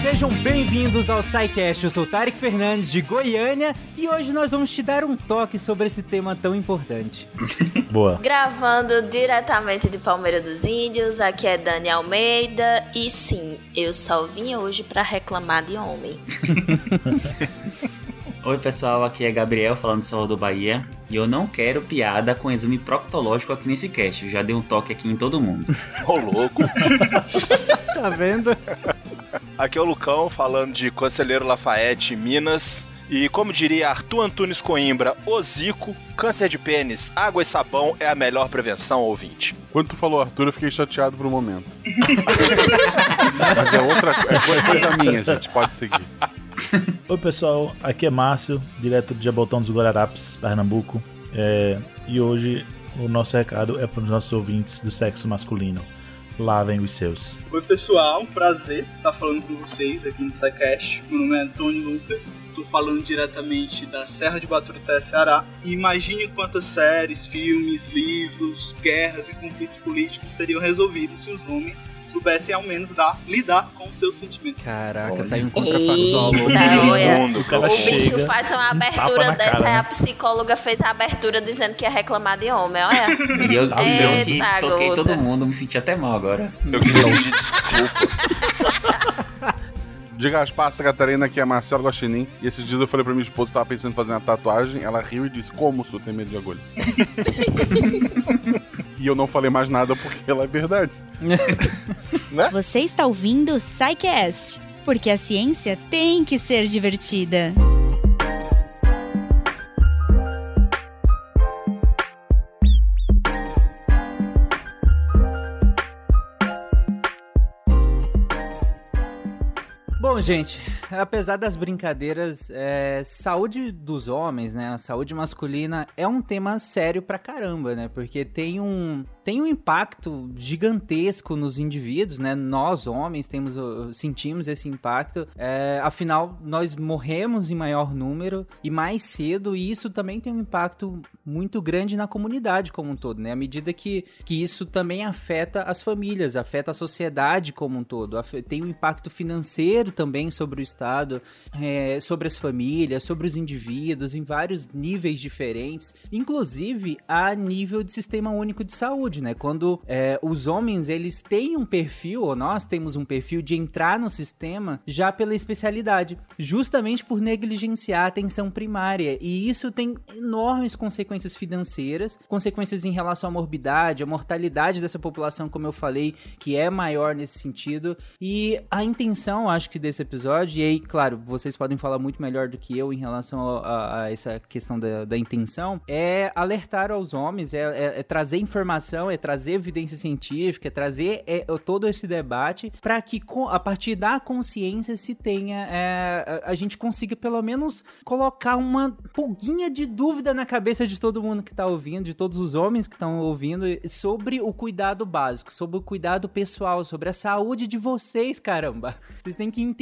sejam bem-vindos ao SciCast. Eu sou Tarek Fernandes de Goiânia e hoje nós vamos te dar um toque sobre esse tema tão importante. Boa. Gravando diretamente de Palmeira dos Índios, aqui é Dani Almeida e sim, eu só vim hoje para reclamar de homem. Oi pessoal, aqui é Gabriel falando de Salvador, Bahia. E eu não quero piada com exame proctológico aqui nesse cast. Eu já dei um toque aqui em todo mundo. Ô louco. tá vendo? Aqui é o Lucão falando de Conselheiro Lafayette, Minas. E como diria Arthur Antunes Coimbra, o Zico, câncer de pênis, água e sabão é a melhor prevenção, ouvinte. Quando tu falou Arthur, eu fiquei chateado por um momento. Mas é outra é coisa minha, gente. Pode seguir. Oi pessoal, aqui é Márcio, direto de Jabotão dos Guararapes, Pernambuco. É, e hoje o nosso recado é para os nossos ouvintes do sexo masculino. Lavem os seus. Oi pessoal, prazer estar falando com vocês aqui no SciCast. Meu nome é Antônio Lucas, estou falando diretamente da Serra de Baturité, Ceará. E imagine quantas séries, filmes, livros, guerras e conflitos políticos seriam resolvidos se os homens soubessem ao menos dar, lidar com os seus sentimentos. Caraca, tá aí um contrafactual olha. O cara O bicho faz uma um abertura na dessa, cara, aí né? a psicóloga fez a abertura dizendo que ia reclamar de homem, olha. E eu, Tá eu toquei todo mundo, me senti até mal agora. Eu pedir desculpa. Diga as passas, Catarina, que é Marcelo Guaxinim. E esses dias eu falei pra minha esposa que tava pensando em fazer uma tatuagem. Ela riu e disse: Como se eu tenho medo de agulha? e eu não falei mais nada porque ela é verdade. Você está ouvindo o SciCast, porque a ciência tem que ser divertida. Bom, gente, apesar das brincadeiras, é, saúde dos homens, né? A saúde masculina é um tema sério pra caramba, né? Porque tem um, tem um impacto gigantesco nos indivíduos, né? Nós, homens, temos, sentimos esse impacto. É, afinal, nós morremos em maior número e mais cedo, e isso também tem um impacto muito grande na comunidade como um todo, né? À medida que, que isso também afeta as famílias, afeta a sociedade como um todo, tem um impacto financeiro também sobre o Estado, é, sobre as famílias, sobre os indivíduos, em vários níveis diferentes, inclusive a nível de sistema único de saúde, né? Quando é, os homens eles têm um perfil, ou nós temos um perfil de entrar no sistema já pela especialidade, justamente por negligenciar a atenção primária, e isso tem enormes consequências financeiras, consequências em relação à morbidade, à mortalidade dessa população, como eu falei, que é maior nesse sentido, e a intenção, acho que desse episódio, e aí, claro, vocês podem falar muito melhor do que eu em relação a, a- essa questão da, da intenção, é alertar aos homens, é, é- é trazer informação, é trazer evidência científica, é trazer é, todo esse debate para que a partir da consciência se tenha, é, a, a gente consiga pelo menos colocar uma pulguinha de dúvida na cabeça de todo mundo que tá ouvindo, de todos os homens que estão ouvindo, sobre o cuidado básico, sobre o cuidado pessoal, sobre a saúde de vocês, caramba. Vocês têm que entender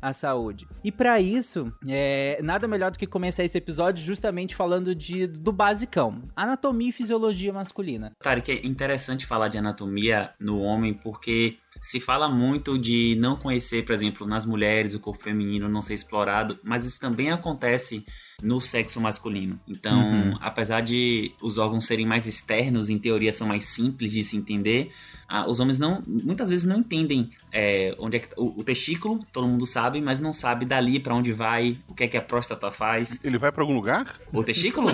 a saúde. E para isso, é, nada melhor do que começar esse episódio justamente falando de, do basicão: anatomia e fisiologia masculina. Tarek, é interessante falar de anatomia no homem porque se fala muito de não conhecer, por exemplo, nas mulheres o corpo feminino não ser explorado, mas isso também acontece no sexo masculino. Então, Uhum. apesar de os órgãos serem mais externos, em teoria são mais simples de se entender, ah, os homens não, muitas vezes não entendem é, onde é que o, o testículo, todo mundo sabe, mas não sabe dali pra onde vai, o que é que a próstata faz. Ele vai pra algum lugar? O testículo?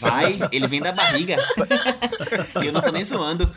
Vai, ele vem da barriga. e eu não tô nem zoando.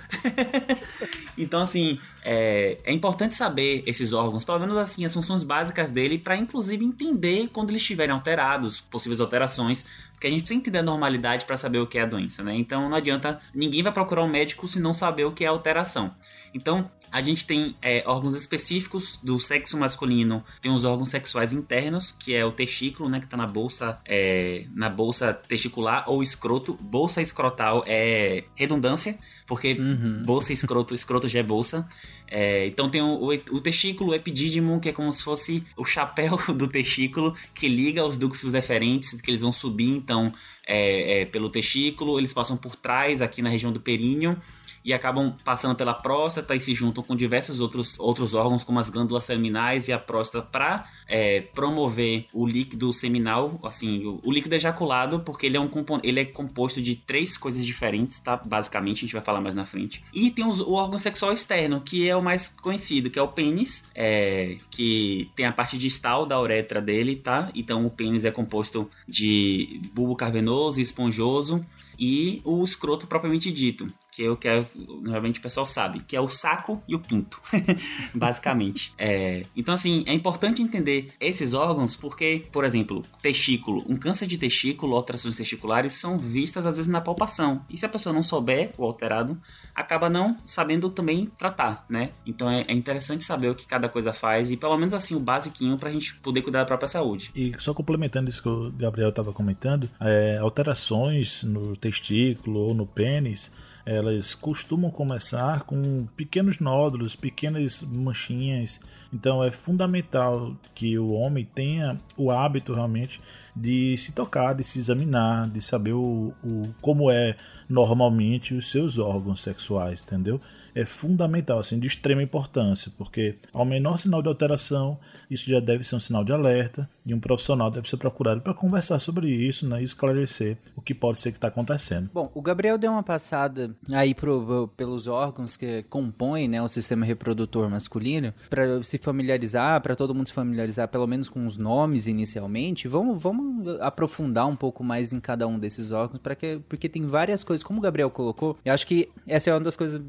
então, assim, é, é importante saber esses órgãos, pelo menos assim, as funções básicas dele, pra inclusive entender quando eles estiverem alterados, possíveis alterações, porque a gente precisa entender a normalidade pra saber o que é a doença, né? Então não adianta, ninguém vai procurar um médico se não saber o que é alteração. Então, a gente tem é, órgãos específicos do sexo masculino, tem os órgãos sexuais internos, que é o testículo, né, que tá na bolsa, é, na bolsa testicular ou escroto. Bolsa escrotal é redundância, porque bolsa e escroto, escroto já é bolsa. É, então tem o, o, o testículo epidídimo, que é como se fosse o chapéu do testículo que liga os ductos deferentes, que eles vão subir então é, é, pelo testículo, eles passam por trás aqui na região do períneo e acabam passando pela próstata e se juntam com diversos outros, outros órgãos, como as glândulas seminais e a próstata, para é, promover o líquido seminal, assim, o, o, líquido ejaculado, porque ele é, um ele é composto de três coisas diferentes, tá? Basicamente, a gente vai falar mais na frente. E tem os, o órgão sexual externo, que é o mais conhecido, que é o pênis, é, que tem a parte distal da uretra dele, tá? Então, o pênis é composto de bulbo cavernoso e esponjoso e o escroto propriamente dito, que é o que é, normalmente o pessoal sabe, que é o saco e o pinto, basicamente. É, então, assim, é importante entender esses órgãos porque, por exemplo, testículo, um câncer de testículo, alterações testiculares são vistas às vezes na palpação. E se a pessoa não souber o alterado, acaba não sabendo também tratar, né? Então é, é interessante saber o que cada coisa faz e pelo menos assim o basiquinho pra gente poder cuidar da própria saúde. E só complementando isso que o Gabriel estava comentando, é, alterações no testículo ou no pênis, elas costumam começar com pequenos nódulos, pequenas manchinhas. Então é fundamental que o homem tenha o hábito realmente de se tocar, de se examinar, de saber o, o como é normalmente os seus órgãos sexuais, entendeu? É fundamental, assim, de extrema importância, porque ao menor sinal de alteração, isso já deve ser um sinal de alerta e um profissional deve ser procurado para conversar sobre isso né, e esclarecer o que pode ser que está acontecendo. Bom, o Gabriel deu uma passada aí pro, pelos órgãos que compõem né, o sistema reprodutor masculino, para se familiarizar, para todo mundo se familiarizar pelo menos com os nomes inicialmente. Vamos, vamos aprofundar um pouco mais em cada um desses órgãos, para que, porque tem várias coisas, como o Gabriel colocou, eu acho que essa é uma das coisas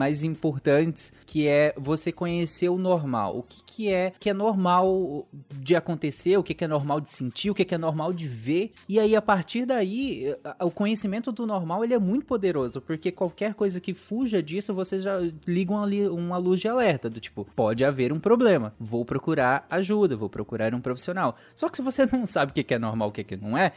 mais importantes, que é você conhecer o normal. O que, que é que é normal de acontecer, o que, que é normal de sentir, o que, que é normal de ver. E aí, a partir daí, o conhecimento do normal ele é muito poderoso, porque qualquer coisa que fuja disso, você já liga uma, uma luz de alerta, do tipo, pode haver um problema, vou procurar ajuda, vou procurar um profissional. Só que se você não sabe o que, que é normal, o que, que não é,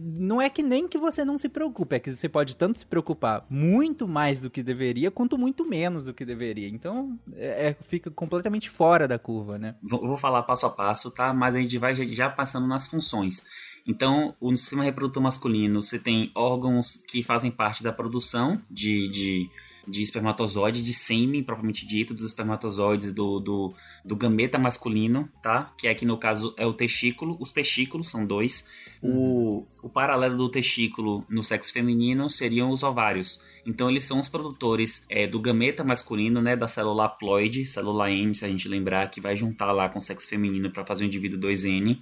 não é que nem que você não se preocupe, é que você pode tanto se preocupar muito mais do que deveria, quanto muito menos do que deveria. Então, é, é fica completamente fora da curva, né? Vou, vou falar passo a passo, tá? Mas a gente vai já passando nas funções. Então, o sistema reprodutor masculino, você tem órgãos que fazem parte da produção de, de de espermatozoide, de sêmen propriamente dito, dos espermatozoides do, do, do, gameta masculino, tá? Que aqui no caso é o testículo. Os testículos são dois. O, o paralelo do testículo no sexo feminino seriam os ovários. Então eles são os produtores é, do gameta masculino, né? Da célula haploide, célula N, se a gente lembrar, que vai juntar lá com o sexo feminino para fazer o indivíduo 2N.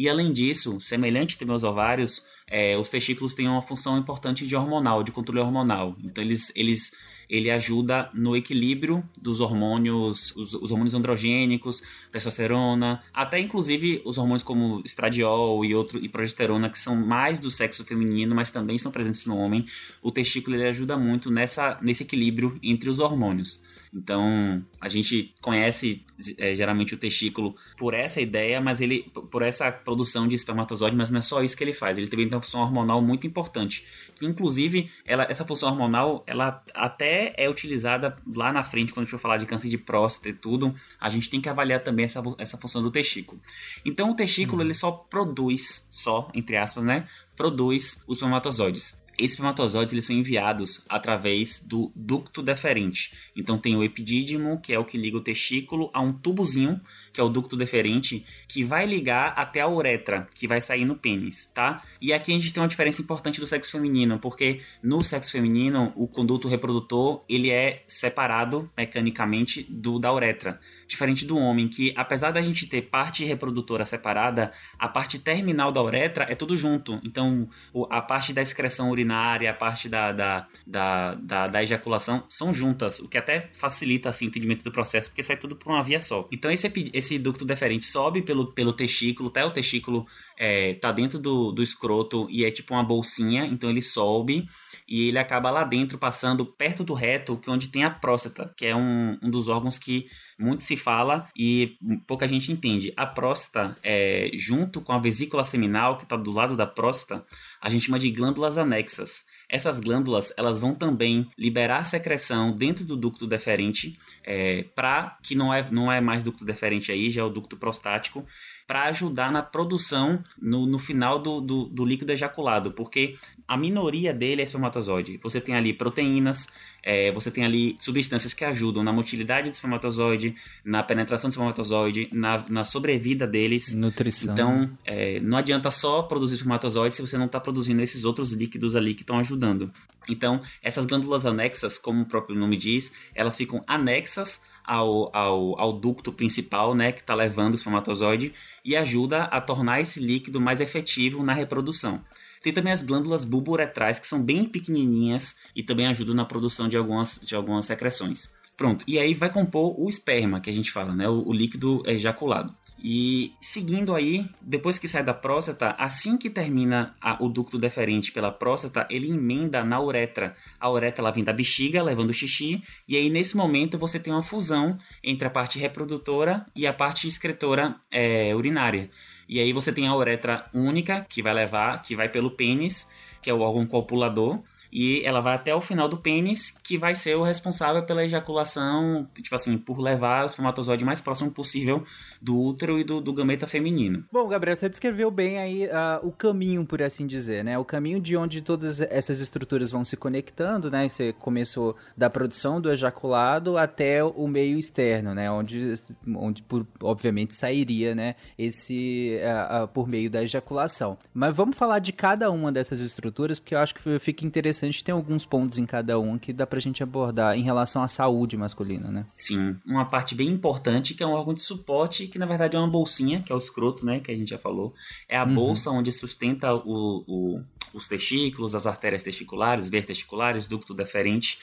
E além disso, semelhante também aos ovários, é, os testículos têm uma função importante de hormonal, de controle hormonal. Então eles, eles ele ajuda no equilíbrio dos hormônios, os, os, hormônios androgênicos, testosterona, até inclusive os hormônios como estradiol e outro e progesterona que são mais do sexo feminino, mas também estão presentes no homem. O testículo ele ajuda muito nessa nesse equilíbrio entre os hormônios. Então, a gente conhece é, geralmente o testículo por essa ideia, mas ele por essa produção de espermatozoide, mas não é só isso que ele faz. Ele também tem uma função hormonal muito importante, que inclusive ela, essa função hormonal, ela até é utilizada lá na frente quando a gente for falar de câncer de próstata e tudo, a gente tem que avaliar também essa, essa função do testículo. Então, o testículo uhum. ele só produz, só entre aspas, né, produz os espermatozoides. Espermatozoides eles são enviados através do ducto deferente. Então tem o epidídimo, que é o que liga o testículo, a um tubozinho, que é o ducto deferente, que vai ligar até a uretra, que vai sair no pênis, tá? E aqui a gente tem uma diferença importante do sexo feminino, porque no sexo feminino o conduto reprodutor ele é separado mecanicamente do da uretra diferente do homem, que apesar da gente ter parte reprodutora separada, a parte terminal da uretra é tudo junto. Então, a parte da excreção urinária, a parte da, da, da, da, da ejaculação são juntas, o que até facilita assim, o entendimento do processo, porque sai tudo por uma via só. Então, esse, esse ducto deferente sobe pelo, pelo testículo, até o testículo é, tá dentro do, do escroto e é tipo uma bolsinha, então ele sobe e ele acaba lá dentro, passando perto do reto, que é onde tem a próstata, que é um, um dos órgãos que muito se fala e pouca gente entende. A próstata, é, junto com a vesícula seminal, que está do lado da próstata, a gente chama de glândulas anexas. Essas glândulas elas vão também liberar secreção dentro do ducto deferente, é, para que não é, não é mais ducto deferente aí, já é o ducto prostático, para ajudar na produção no, no final do, do, do, líquido ejaculado, porque a minoria dele é espermatozoide. Você tem ali proteínas, é, você tem ali substâncias que ajudam na motilidade do espermatozoide, na penetração do espermatozoide, na, na sobrevida deles. Nutrição. Então, é, não adianta só produzir espermatozoide se você não está produzindo esses outros líquidos ali que estão ajudando. Então, essas glândulas anexas, como o próprio nome diz, elas ficam anexas ao, ao, ao ducto principal, né, que está levando o espermatozoide e ajuda a tornar esse líquido mais efetivo na reprodução. Tem também as glândulas bulbouretrais, que são bem pequenininhas e também ajudam na produção de algumas, de algumas secreções. Pronto, e aí vai compor o esperma, que a gente fala, né, o, o líquido ejaculado. E seguindo aí, depois que sai da próstata, assim que termina a, o ducto deferente pela próstata, ele emenda na uretra. A uretra ela vem da bexiga, levando o xixi, e aí nesse momento você tem uma fusão entre a parte reprodutora e a parte excretora é, urinária. E aí você tem a uretra única, que vai levar, que vai pelo pênis, que é o órgão copulador, e ela vai até o final do pênis, que vai ser o responsável pela ejaculação, tipo assim, por levar o espermatozoide mais próximo possível do útero e do, do gameta feminino. Bom, Gabriel, você descreveu bem aí uh, o caminho, por assim dizer, né? O caminho de onde todas essas estruturas vão se conectando, né? Você começou da produção do ejaculado até o meio externo, né? Onde, onde por, obviamente, sairia, né? Esse, uh, uh, por meio da ejaculação. Mas vamos falar de cada uma dessas estruturas, porque eu acho que fica interessante interessante, tem alguns pontos em cada um que dá pra gente abordar em relação à saúde masculina, né? Sim, uma parte bem importante que é um órgão de suporte, que na verdade é uma bolsinha, que é o escroto, né, que a gente já falou. É a uhum. bolsa onde sustenta o, o, os testículos, as artérias testiculares, veias testiculares, ducto deferente.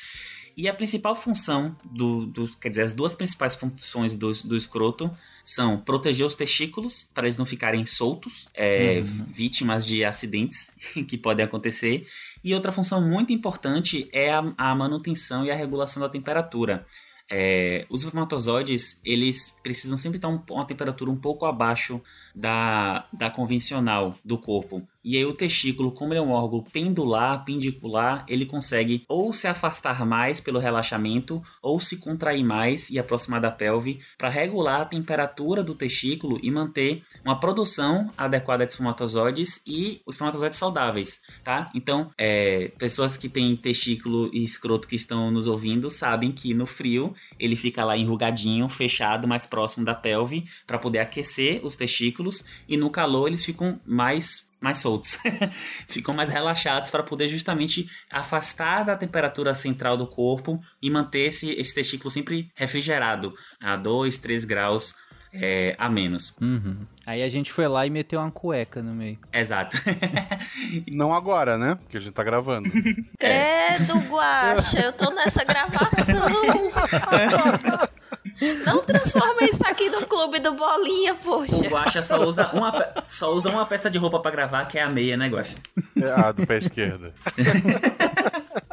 E a principal função do, do, quer dizer, as duas principais funções do, do escroto são proteger os testículos para eles não ficarem soltos, é, uhum. vítimas de acidentes que podem acontecer, e outra função muito importante é a, a manutenção e a regulação da temperatura. É, os espermatozoides, eles precisam sempre estar um, uma temperatura um pouco abaixo da, da convencional do corpo. E aí o testículo, como ele é um órgão pendular, pendicular, ele consegue ou se afastar mais pelo relaxamento ou se contrair mais e aproximar da pelve para regular a temperatura do testículo e manter uma produção adequada de espermatozoides e os espermatozoides saudáveis, tá? Então, é, pessoas que têm testículo e escroto que estão nos ouvindo sabem que no frio ele fica lá enrugadinho, fechado, mais próximo da pelve para poder aquecer os testículos e no calor eles ficam mais mais soltos, ficam mais relaxados para poder justamente afastar da temperatura central do corpo e manter esse, esse testículo sempre refrigerado a 2, 3 graus é, a menos. Uhum. Aí a gente foi lá e meteu uma cueca no meio. Exato. Não agora, né? Porque a gente tá gravando. Credo, Guacha, eu tô nessa gravação. Não transforma isso aqui no clube do Bolinha, poxa. O Guaxa só usa uma, só usa uma peça de roupa para gravar, que é a meia, né, Guaxa? É, a do pé esquerdo.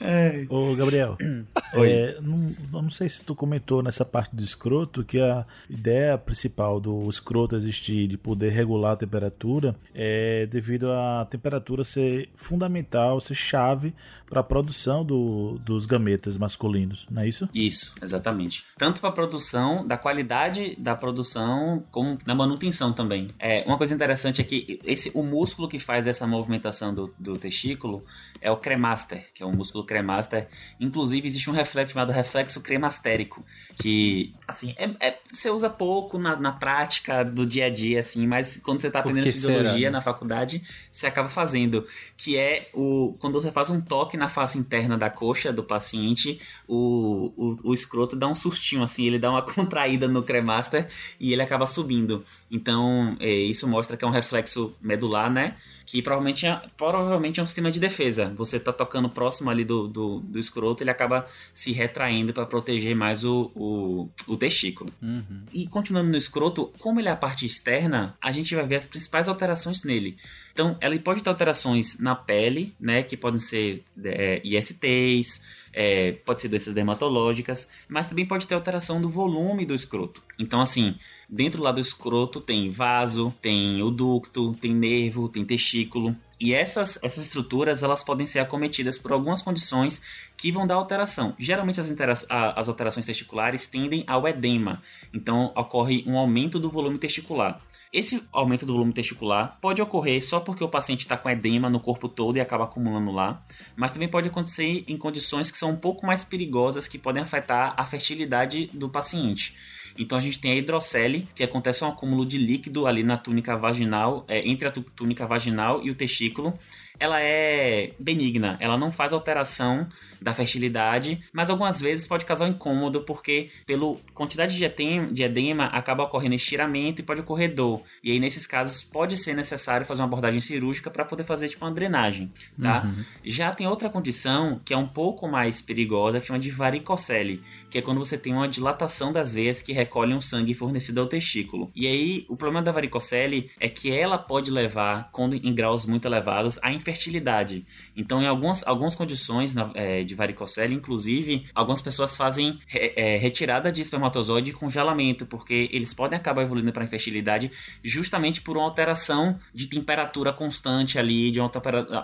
É. Ô, Gabriel, é, não, não, sei se tu comentou nessa parte do escroto que a ideia principal do escroto existir de poder regular a temperatura é devido à temperatura ser fundamental, ser chave para a produção do, dos gametas masculinos, não é isso? Isso, exatamente. Tanto para a produção, da qualidade da produção, como na manutenção também. É, uma coisa interessante é que esse, o músculo que faz essa movimentação do, do testículo é o cremaster, que é um músculo cremaster. Inclusive, existe um reflexo chamado reflexo cremastérico, que, assim, é, é você usa pouco na, na, prática do dia a dia, assim, mas quando você está aprendendo fisiologia será, né? na faculdade, você acaba fazendo, que é o quando você faz um toque na face interna da coxa do paciente, o, o, o escroto dá um sustinho, assim, ele dá uma contraída no cremaster e ele acaba subindo. Então, é, isso mostra que é um reflexo medular, né? Que provavelmente é, provavelmente é um sistema de defesa. Você tá tocando próximo ali do, do, do escroto, ele acaba se retraindo para proteger mais o, o, o testículo. Uhum. E continuando no escroto, como ele é a parte externa, a gente vai ver as principais alterações nele. Então, ela pode ter alterações na pele, né, que podem ser é, ISTs, é, pode ser doenças dermatológicas, mas também pode ter alteração do volume do escroto. Então, assim, dentro lá do escroto tem vaso, tem o ducto, tem nervo, tem testículo. E essas, essas estruturas elas podem ser acometidas por algumas condições que vão dar alteração. Geralmente as, as alterações testiculares tendem ao edema, então ocorre um aumento do volume testicular. Esse aumento do volume testicular pode ocorrer só porque o paciente está com edema no corpo todo e acaba acumulando lá, mas também pode acontecer em condições que são um pouco mais perigosas que podem afetar a fertilidade do paciente. Então a gente tem a hidrocele, que acontece um acúmulo de líquido ali na túnica vaginal, é, entre a túnica vaginal e o testículo. Ela é benigna, ela não faz alteração da fertilidade, mas algumas vezes pode causar um incômodo porque pela quantidade de edema, de edema acaba ocorrendo estiramento e pode ocorrer dor. E aí nesses casos pode ser necessário fazer uma abordagem cirúrgica para poder fazer tipo uma drenagem, tá? Uhum. Já tem outra condição que é um pouco mais perigosa, que chama de varicocele, que é quando você tem uma dilatação das veias que recolhem o sangue fornecido ao testículo. E aí o problema da varicocele é que ela pode levar, quando em graus muito elevados, à infertilidade. Então em algumas, algumas condições é, de de varicocele, inclusive, algumas pessoas fazem é, retirada de espermatozoide e congelamento, porque eles podem acabar evoluindo para infertilidade justamente por uma alteração de temperatura constante ali, de uma,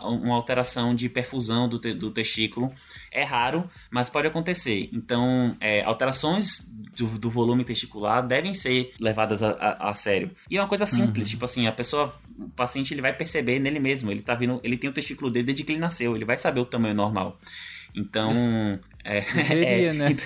uma alteração de perfusão do, te, do testículo. É raro, mas pode acontecer. Então, é, alterações do, do, volume testicular devem ser levadas a, a, a sério. E é uma coisa simples, uhum. tipo assim, a pessoa, o paciente ele vai perceber nele mesmo, ele tá vindo, ele tem o testículo dele desde que ele nasceu, ele vai saber o tamanho normal. Então. É, Deveria, é, né?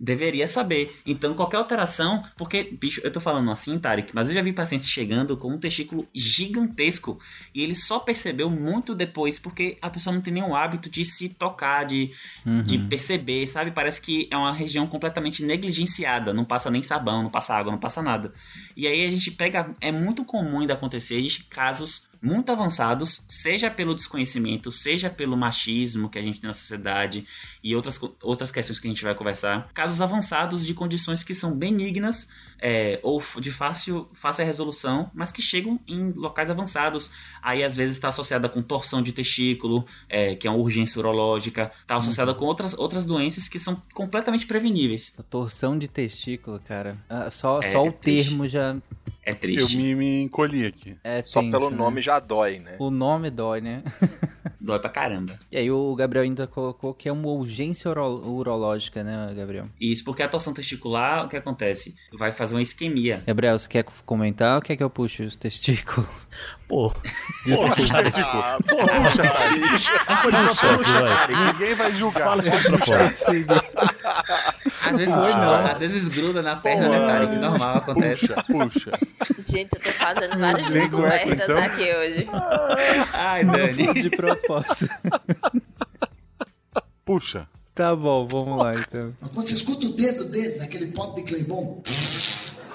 Deveria saber. Então, qualquer alteração, porque, bicho, eu tô falando assim, Tarek, mas eu já vi pacientes chegando com um testículo gigantesco e ele só percebeu muito depois porque a pessoa não tem nenhum hábito de se tocar, de, uhum. de perceber, sabe? Parece que é uma região completamente negligenciada, não passa nem sabão, não passa água, não passa nada. E aí a gente pega, é muito comum ainda acontecer casos muito avançados, seja pelo desconhecimento, seja pelo machismo que a gente tem na sociedade e outras, outras questões que a gente vai conversar. Casos avançados de condições que são benignas é, ou de fácil, fácil resolução, mas que chegam em locais avançados. Aí às vezes está associada com torção de testículo, é, que é uma urgência urológica, está associada uhum. com outras, outras doenças que são completamente preveníveis. A torção de testículo, cara. Ah, só, é, só o termo já é triste. Eu me, me encolhi aqui. É Só tenso, pelo né? nome já dói, né? O nome dói, né? dói pra caramba. E aí o Gabriel ainda colocou que é uma urgência uro urológica, né, Gabriel? Isso, porque a torção testicular, o que acontece? Vai fazer uma isquemia. Gabriel, você quer comentar ou quer que eu puxe os testículos? Pô, puxa os testículos. Pô, puxa, puxa, Ninguém vai julgar. Fala propósito. Às vezes, não. às vezes gruda na perna, né, Tarek? Normal, acontece. Puxa, puxa. Gente, eu tô fazendo várias descobertas então? aqui hoje. Ai, Dani. De propósito. Puxa. Tá bom, vamos lá então. Mas quando você escuta o dedo dele naquele pote de Claybon,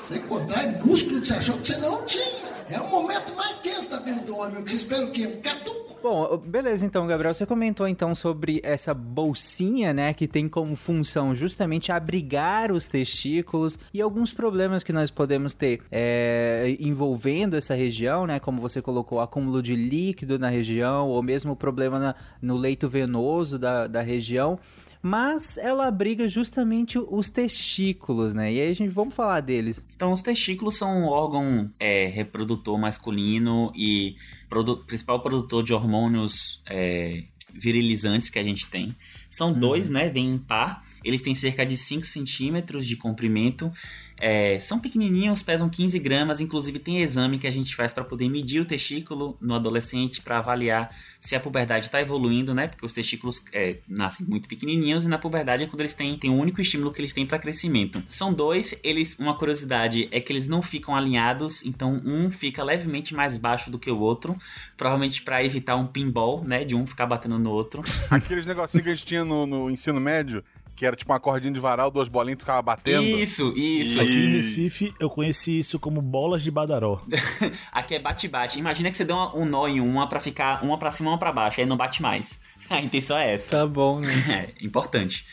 você contrai músculo que você achou que você não tinha. É o momento mais tenso da vida do homem. O que você espera o quê? Um catuco? Bom, beleza então, Gabriel. Você comentou então sobre essa bolsinha, né, que tem como função justamente abrigar os testículos e alguns problemas que nós podemos ter é, envolvendo essa região, né, como você colocou, acúmulo de líquido na região ou mesmo problema na, no leito venoso da, da região mas ela abriga justamente os testículos, né? E aí a gente vamos falar deles. Então, os testículos são um órgão é, reprodutor masculino e produ principal produtor de hormônios é, virilizantes que a gente tem. São uhum. dois, né? Vem em par. Eles têm cerca de 5 centímetros de comprimento é, são pequenininhos, pesam 15 gramas, inclusive tem exame que a gente faz para poder medir o testículo no adolescente para avaliar se a puberdade está evoluindo, né? Porque os testículos é, nascem muito pequenininhos e na puberdade é quando eles têm tem o único estímulo que eles têm para crescimento. São dois, eles uma curiosidade é que eles não ficam alinhados, então um fica levemente mais baixo do que o outro, provavelmente para evitar um pinball, né? De um ficar batendo no outro. Aqueles negocinhos que a gente tinha no, no ensino médio que era tipo uma cordinha de varal, duas bolinhas que ficava batendo. Isso, isso. Aqui em Recife, eu conheci isso como bolas de badaró. Aqui é bate-bate. Imagina que você deu um nó em uma para ficar uma para cima, uma para baixo, aí não bate mais. A intenção é essa. Tá bom, né? É, importante.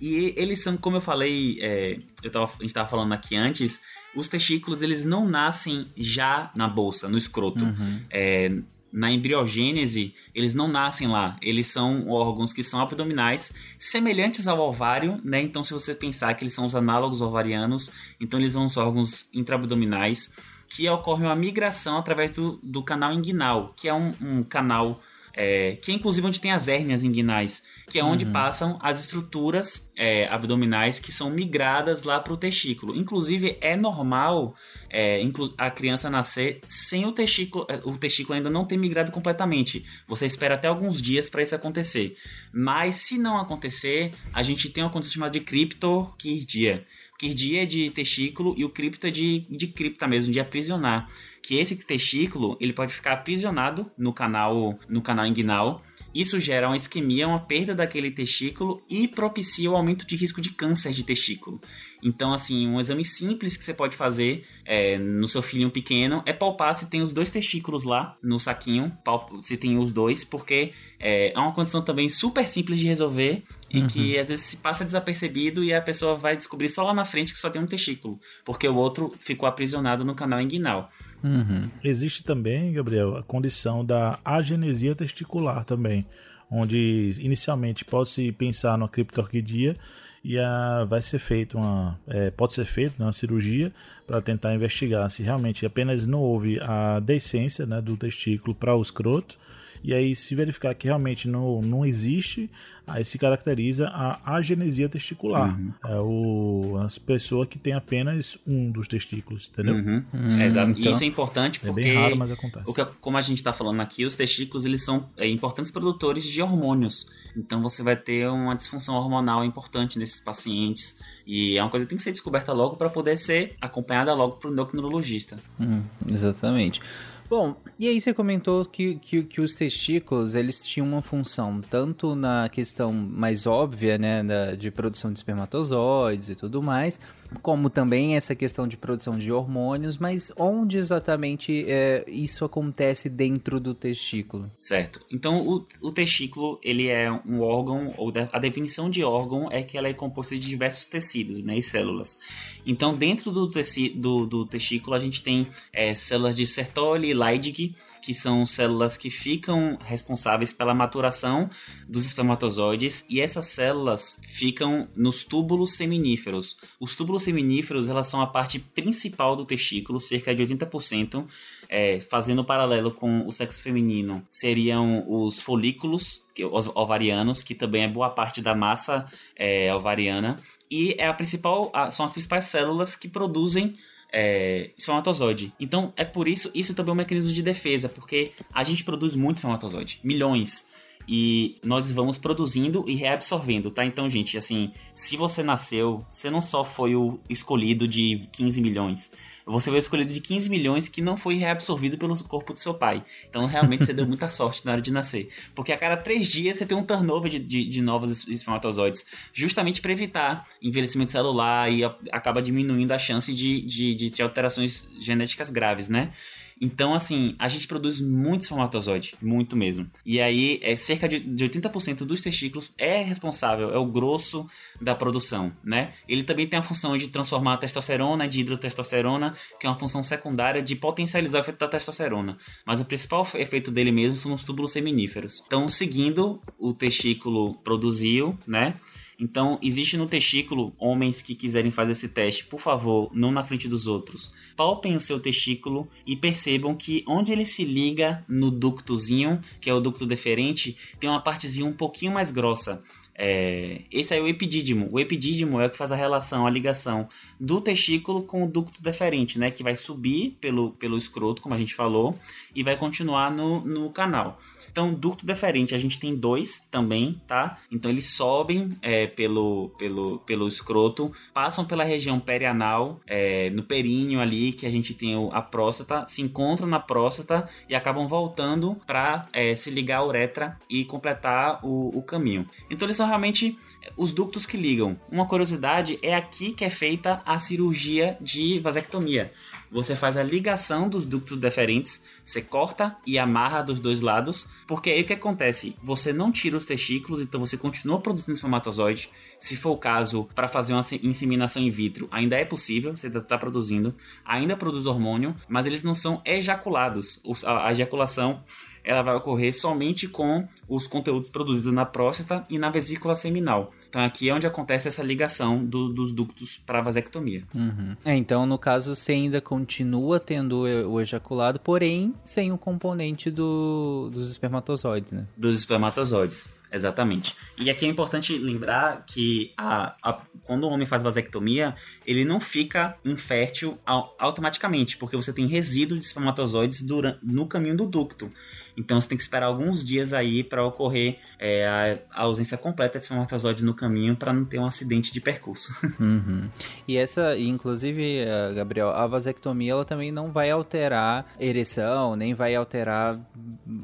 E eles são, como eu falei, é, eu tava, a gente estava falando aqui antes, os testículos eles não nascem já na bolsa, no escroto. Uhum. É, na embriogênese, eles não nascem lá. Eles são órgãos que são abdominais, semelhantes ao ovário, né? Então, se você pensar que eles são os análogos ovarianos, então eles são os órgãos intraabdominais que ocorre uma migração através do, do canal inguinal, que é um, um canal é, que é inclusive onde tem as hérnias inguinais, que é onde Uhum. passam as estruturas é, abdominais que são migradas lá para o testículo. Inclusive, é normal é, a criança nascer sem o testículo, é, o testículo ainda não ter migrado completamente. Você espera até alguns dias para isso acontecer. Mas se não acontecer, a gente tem uma condição chamada de criptoquirdia. Quirdia é de testículo e o cripto é de, de cripta mesmo, de aprisionar. Que esse testículo ele pode ficar aprisionado no canal, no canal inguinal. Isso gera uma isquemia, uma perda daquele testículo e propicia o aumento de risco de câncer de testículo. Então, assim, um exame simples que você pode fazer é, no seu filhinho pequeno é palpar se tem os dois testículos lá no saquinho, se tem os dois, porque é, é uma condição também super simples de resolver e Uhum. que às vezes se passa desapercebido e a pessoa vai descobrir só lá na frente que só tem um testículo, porque o outro ficou aprisionado no canal inguinal. Uhum. Existe também, Gabriel, a condição da agenesia testicular também, onde inicialmente pode-se pensar numa criptorquidia e a, vai ser feita uma, é, pode ser feita uma cirurgia para tentar investigar se realmente apenas não houve a descência né, do testículo para o escroto e aí se verificar que realmente não, não existe, aí se caracteriza a agenesia testicular. É o, as pessoas que tem apenas um dos testículos, entendeu? Uhum. Hum, Exato. E então- isso é importante É porque bem raro, mas acontece. o que- como a gente está falando aqui, os testículos eles são é, importantes produtores de hormônios. Então você vai ter uma disfunção hormonal importante nesses pacientes. E é uma coisa que tem que ser descoberta logo para poder ser acompanhada logo por um endocrinologista. Hum, exatamente. Bom, e aí você comentou que, que, que os testículos, eles tinham uma função tanto na questão mais óbvia, né, da, de produção de espermatozoides e tudo mais, como também essa questão de produção de hormônios, mas onde exatamente é, isso acontece dentro do testículo? Certo. Então, o, o testículo, ele é um órgão, ou da- a definição de órgão é que ela é composta de diversos tecidos né, e células. Então, dentro do, teci, do, do testículo, a gente tem é, células de Sertoli e Leydig, que são células que ficam responsáveis pela maturação dos espermatozoides, e essas células ficam nos túbulos seminíferos. Os túbulos seminíferos, elas são a parte principal do testículo, cerca de 80%, é, fazendo paralelo com o sexo feminino, seriam os folículos os ovarianos, que também é boa parte da massa é, ovariana, e é a principal, a- são as principais células que produzem é, espermatozoide. Então é por isso, isso também é um mecanismo de defesa, porque a gente produz muito espermatozoide, milhões. E nós vamos produzindo e reabsorvendo, tá? Então, gente, assim, se você nasceu, você não só foi o escolhido de 15 milhões, você foi o escolhido de 15 milhões que não foi reabsorvido pelo corpo do seu pai. Então, realmente, você deu muita sorte na hora de nascer. Porque a cada três dias você tem um turnover de, de, de novos es- espermatozoides, justamente para evitar envelhecimento celular e a- acaba diminuindo a chance de, de, de ter alterações genéticas graves, né? Então, assim, a gente produz muito espermatozoide, muito mesmo. E aí, é cerca de, de 80% dos testículos é responsável, é o grosso da produção, né? Ele também tem a função de transformar a testosterona em hidrotestosterona, que é uma função secundária de potencializar o efeito da testosterona. Mas o principal fe- efeito dele mesmo são os túbulos seminíferos. Então, seguindo, o testículo produziu, né? Então, existe no testículo homens que quiserem fazer esse teste, por favor, não na frente dos outros. Palpem o seu testículo e percebam que onde ele se liga no ductozinho, que é o ducto deferente, tem uma partezinha um pouquinho mais grossa. É, esse aí é o epidídimo. O epidídimo é o que faz a relação, a ligação do testículo com o ducto deferente, né? Que vai subir pelo, pelo escroto, como a gente falou, e vai continuar no, no canal. Então, ducto deferente, a gente tem dois também, tá? Então, eles sobem é, pelo, pelo, pelo escroto, passam pela região perianal, é, no períneo ali, que a gente tem a próstata, se encontram na próstata e acabam voltando para se ligar à uretra e completar o, o caminho. Então, eles são são realmente os ductos que ligam. Uma curiosidade é aqui que é feita a cirurgia de vasectomia. Você faz a ligação dos ductos deferentes, você corta e amarra dos dois lados, porque aí o que acontece? Você não tira os testículos, então você continua produzindo espermatozoide. Se for o caso, para fazer uma inseminação in vitro, ainda é possível, você está produzindo, ainda produz hormônio, mas eles não são ejaculados. A ejaculação ela vai ocorrer somente com os conteúdos produzidos na próstata e na vesícula seminal. Então aqui é onde acontece essa ligação do, dos ductos para a vasectomia. Uhum. É, então no caso você ainda continua tendo o ejaculado, porém sem o componente do, dos espermatozoides, né? Dos espermatozoides. Exatamente. E aqui é importante lembrar que a, a, quando o homem faz vasectomia, ele não fica infértil automaticamente, porque você tem resíduo de espermatozoides durante, no caminho do ducto. Então você tem que esperar alguns dias aí para ocorrer é, a, ausência completa de espermatozoides no caminho para não ter um acidente de percurso. Uhum. E essa, inclusive, eh, Gabriel, a vasectomia ela também não vai alterar ereção, nem vai alterar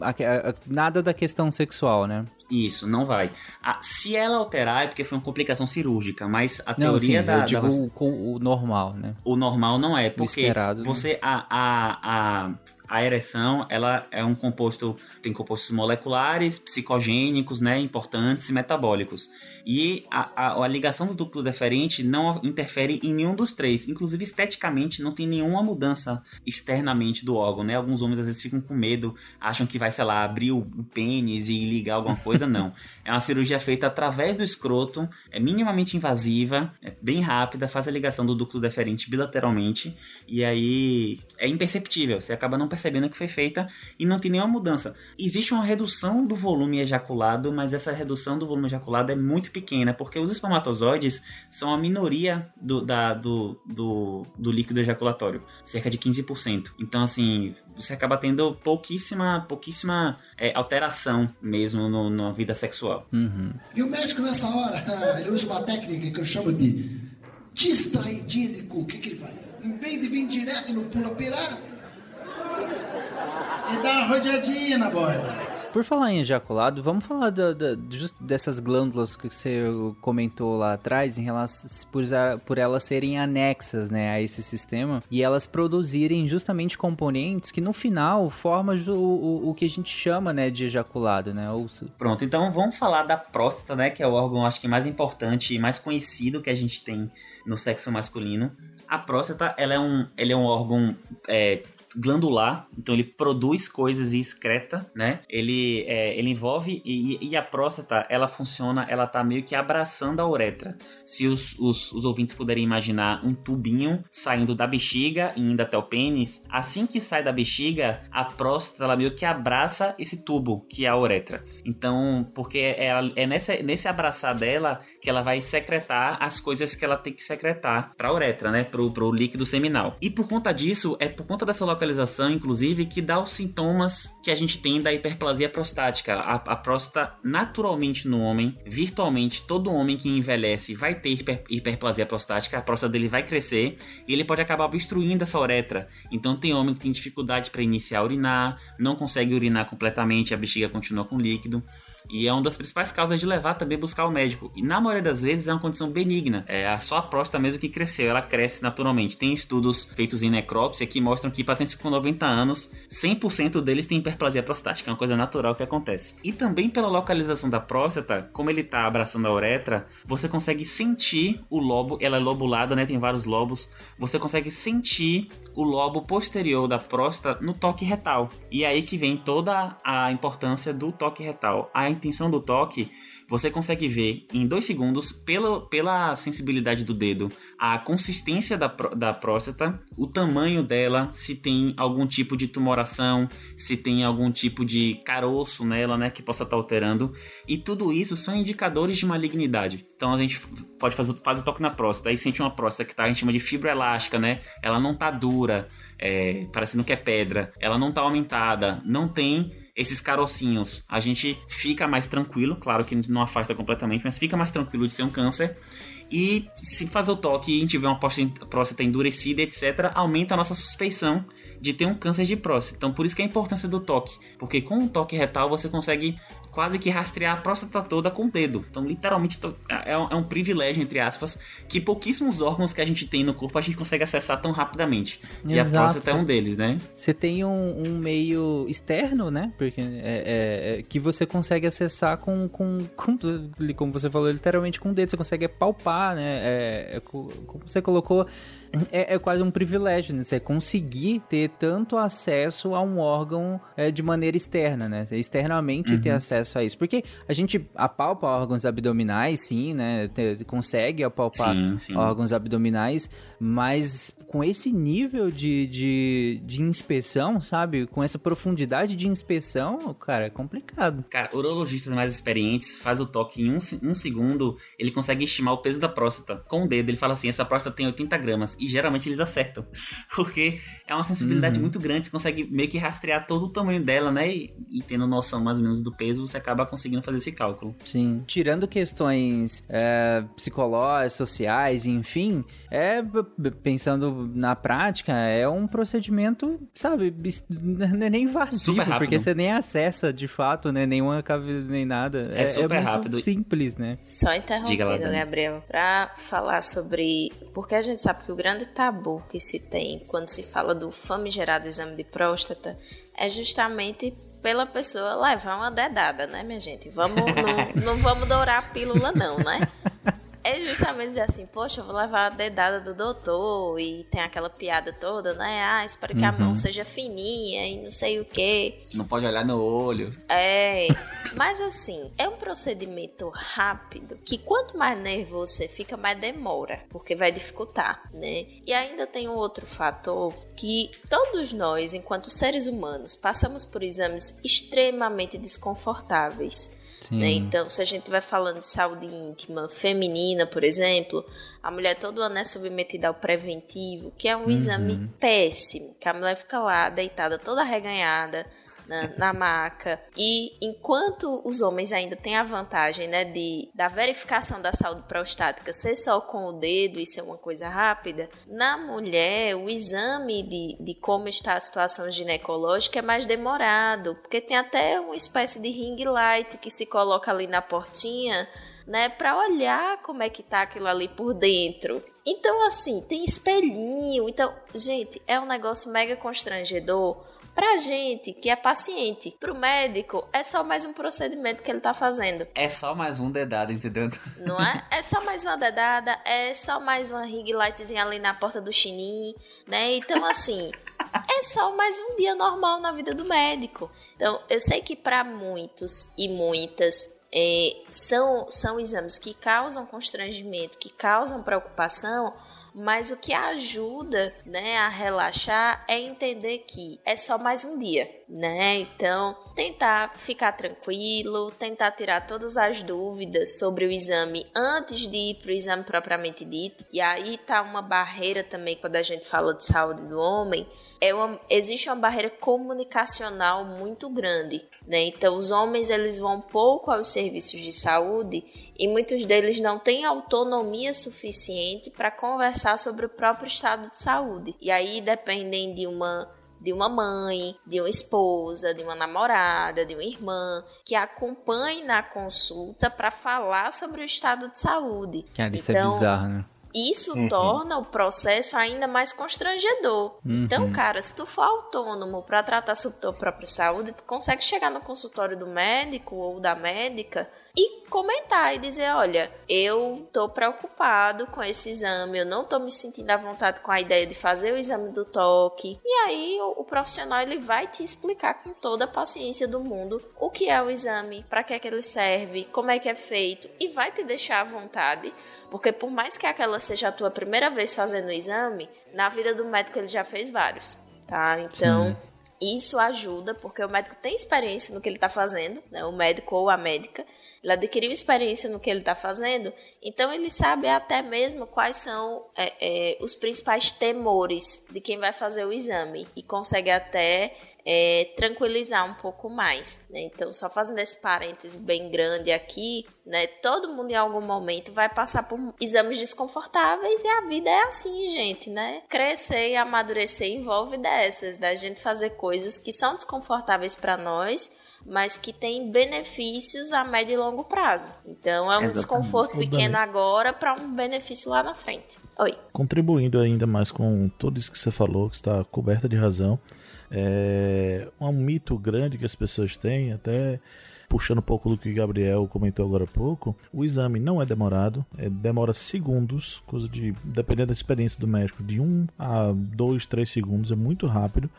a, a, nada da questão sexual, né? Isso, não vai. Ah, se ela alterar é porque foi uma complicação cirúrgica, mas a não, teoria sim, da. Eu digo da... o, o, normal, né? O normal não é, porque esperado, né? você. Né? A, a, a, a ereção ela é um composto, tem compostos moleculares, psicogênicos, né, importantes e metabólicos. E a, a, a, ligação do ducto deferente não interfere em nenhum dos três. Inclusive, esteticamente, não tem nenhuma mudança externamente do órgão, né? Alguns homens às vezes ficam com medo, acham que vai, sei lá, abrir o, o pênis e ligar alguma coisa. Não. É uma cirurgia feita através do escroto, é minimamente invasiva, é bem rápida, faz a ligação do ducto deferente bilateralmente e aí é imperceptível. Você acaba não percebendo que foi feita e não tem nenhuma mudança. Existe uma redução do volume ejaculado, mas essa redução do volume ejaculado é muito pequena, porque os espermatozoides são a minoria do, da, do, do, do líquido ejaculatório, cerca de 15%. Então, assim, você acaba tendo pouquíssima, pouquíssima é, alteração mesmo no, na vida sexual. Uhum. E o médico, nessa hora, ele usa uma técnica que eu chamo de distraidinha de cu. O que, que ele faz? Em vez de vir direto no pula pirata, ele dá uma rodeadinha na borda. Por falar em ejaculado, vamos falar da, da, dessas glândulas que você comentou lá atrás, em relação por, por elas serem anexas né, a esse sistema e elas produzirem justamente componentes que no final formam o, o, o que a gente chama né, de ejaculado, né? Ou... Pronto, então vamos falar da próstata, né? Que é o órgão acho que mais importante e mais conhecido que a gente tem no sexo masculino. A próstata, ela é um, é um órgão é, glandular, então ele produz coisas e excreta, né? Ele, é, ele envolve e, e, a próstata, ela funciona, ela tá meio que abraçando a uretra. Se os, os, os ouvintes puderem imaginar um tubinho saindo da bexiga e indo até o pênis, assim que sai da bexiga, a próstata ela meio que abraça esse tubo que é a uretra. Então, porque é, é nessa, nesse abraçar dela que ela vai secretar as coisas que ela tem que secretar para a uretra, né? Pro, pro líquido seminal. E por conta disso, é por conta dessa localização, inclusive, que dá os sintomas que a gente tem da hiperplasia prostática. A, a próstata, naturalmente no homem, virtualmente todo homem que envelhece vai ter hiper, hiperplasia prostática, a próstata dele vai crescer e ele pode acabar obstruindo essa uretra. Então tem homem que tem dificuldade para iniciar a urinar, não consegue urinar completamente, a bexiga continua com líquido. E é uma das principais causas de levar também buscar o médico. E na maioria das vezes é uma condição benigna. É só a próstata mesmo que cresceu, ela cresce naturalmente. Tem estudos feitos em necrópsia que mostram que pacientes com 90 anos, 100% deles têm hiperplasia prostática, é uma coisa natural que acontece. E também pela localização da próstata, como ele está abraçando a uretra, você consegue sentir o lobo, ela é lobulada, né? Tem vários lobos. Você consegue sentir o lobo posterior da próstata no toque retal. E é aí que vem toda a importância do toque retal. A intenção do toque você consegue ver em dois segundos, pela, pela sensibilidade do dedo, a consistência da, da próstata, o tamanho dela, se tem algum tipo de tumoração, se tem algum tipo de caroço nela, né, que possa estar tá alterando. E tudo isso são indicadores de malignidade. Então a gente pode fazer faz o toque na próstata, aí sente uma próstata que tá, a gente chama de fibra elástica, né? Ela não tá dura, é, parecendo que é pedra, ela não tá aumentada, não tem esses carocinhos, a gente fica mais tranquilo, claro que não afasta completamente, mas fica mais tranquilo de ser um câncer. E se fazer o toque e vê uma próstata endurecida, etc., aumenta a nossa suspeição de ter um câncer de próstata. Então, por isso que é a importância do toque, porque com o toque retal você consegue quase que rastrear a próstata toda com o dedo. Então, literalmente, é um, é um privilégio, entre aspas, que pouquíssimos órgãos que a gente tem no corpo a gente consegue acessar tão rapidamente. E a próstata é um deles, né? Você tem um, um meio externo, né? Porque é, é, é, que você consegue acessar com, com, com, como você falou, literalmente com o dedo. Você consegue palpar, né? É, é como você colocou é, é, quase um privilégio, né? Você conseguir ter tanto acesso a um órgão é, de maneira externa, né? Externamente uhum. ter acesso a isso. Porque a gente apalpa órgãos abdominais, sim, né? Te, consegue apalpar sim, sim. órgãos abdominais, mas com esse nível de, de, de inspeção, sabe? Com essa profundidade de inspeção, cara, é complicado. Cara, urologistas mais experientes faz o toque em um, um segundo, ele consegue estimar o peso da próstata com o dedo. Ele fala assim: essa próstata tem 80 gramas e geralmente eles acertam. Porque é uma sensibilidade uhum. muito grande, você consegue meio que rastrear todo o tamanho dela, né? E, e, tendo noção mais ou menos do peso, você acaba conseguindo fazer esse cálculo. Sim. Tirando questões é, psicológicas, sociais, enfim, é pensando na prática, é um procedimento, sabe, não é nem invasivo, porque você nem acessa de fato, né? Nenhuma nem nada. É, é super é rápido. Simples, né? Só interrompendo, Gabriel, pra falar sobre. Porque a gente sabe que o grande grande tabu que se tem quando se fala do famigerado exame de próstata é justamente pela pessoa levar uma dedada, né, minha gente? Vamos, não, não vamos dourar a pílula, não, né? É justamente dizer assim, poxa, eu vou levar a dedada do doutor e tem aquela piada toda, né? Ah, espero que uhum. a mão seja fininha e não sei o quê. Não pode olhar no olho. É, mas assim, é um procedimento rápido que quanto mais nervoso você fica, mais demora, porque vai dificultar, né? E ainda tem um outro fator que todos nós, enquanto seres humanos, passamos por exames extremamente desconfortáveis né? Então, se a gente vai falando de saúde íntima feminina, por exemplo, a mulher todo ano é submetida ao preventivo, que é um uhum. exame péssimo, que a mulher fica lá deitada toda reganhada, na, na maca. E enquanto os homens ainda têm a vantagem, né, de da verificação da saúde prostática ser só com o dedo e ser uma coisa rápida, na mulher o exame de, de como está a situação ginecológica é mais demorado, porque tem até uma espécie de ring light que se coloca ali na portinha né, para olhar como é que tá aquilo ali por dentro. Então, assim, tem espelhinho. Então, gente, é um negócio mega constrangedor, Pra gente que é paciente, pro médico, é só mais um procedimento que ele tá fazendo. É só mais um dedado, entendeu? Não é? É só mais uma dedada, é só mais uma ring lightzinha ali na porta do chinim, né? Então, assim, é só mais um dia normal na vida do médico. Então, eu sei que para muitos e muitas é, são, são exames que causam constrangimento, que causam preocupação, mas o que ajuda, né, a relaxar é entender que é só mais um dia, né? Então, tentar ficar tranquilo, tentar tirar todas as dúvidas sobre o exame antes de ir para o exame propriamente dito. E aí tá uma barreira também quando a gente fala de saúde do homem, é uma, existe uma barreira comunicacional muito grande, né? Então os homens eles vão pouco aos serviços de saúde e muitos deles não têm autonomia suficiente para conversar sobre o próprio estado de saúde. E aí dependem de uma de uma mãe, de uma esposa, de uma namorada, de uma irmã, que acompanhe na consulta para falar sobre o estado de saúde. Cara, isso é então, é bizarro, né? Isso uhum. torna o processo ainda mais constrangedor. Uhum. Então, cara, se tu for autônomo para tratar sobre tua própria saúde, tu consegue chegar no consultório do médico ou da médica e comentar e dizer, olha, eu tô preocupado com esse exame, eu não tô me sentindo à vontade com a ideia de fazer o exame do toque. E aí o, o profissional ele vai te explicar com toda a paciência do mundo o que é o exame, para que é que ele serve, como é que é feito e vai te deixar à vontade, porque por mais que aquela seja a tua primeira vez fazendo o exame, na vida do médico ele já fez vários, tá? Então, Sim. Isso ajuda porque o médico tem experiência no que ele está fazendo, né? o médico ou a médica, ele adquiriu experiência no que ele está fazendo, então ele sabe até mesmo quais são é, é, os principais temores de quem vai fazer o exame e consegue até é, tranquilizar um pouco mais. Né? Então, só fazendo esse parênteses bem grande aqui, né? Todo mundo em algum momento vai passar por exames desconfortáveis e a vida é assim, gente, né? Crescer e amadurecer envolve dessas, da gente fazer coisas que são desconfortáveis para nós, mas que têm benefícios a médio e longo prazo. Então, é um Exatamente. desconforto pequeno agora para um benefício lá na frente. Oi. Contribuindo ainda mais com tudo isso que você falou, que está coberta de razão, é um mito grande que as pessoas têm, até puxando um pouco do que o Gabriel comentou agora há pouco, o exame não é demorado, é, demora segundos, coisa de, dependendo da experiência do médico, de 1 a 2, 3 segundos, é muito rápido.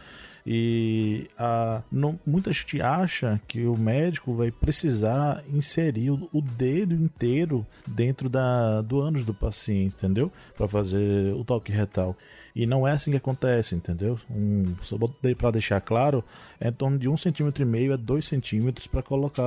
E a, não- muita gente acha que o médico vai precisar inserir o, o dedo inteiro dentro da, do ânus do paciente, entendeu? Para fazer o toque retal. E não é assim que acontece, entendeu? Um, só para deixar claro, é em torno de um centímetro e meio a dois centímetros para colocar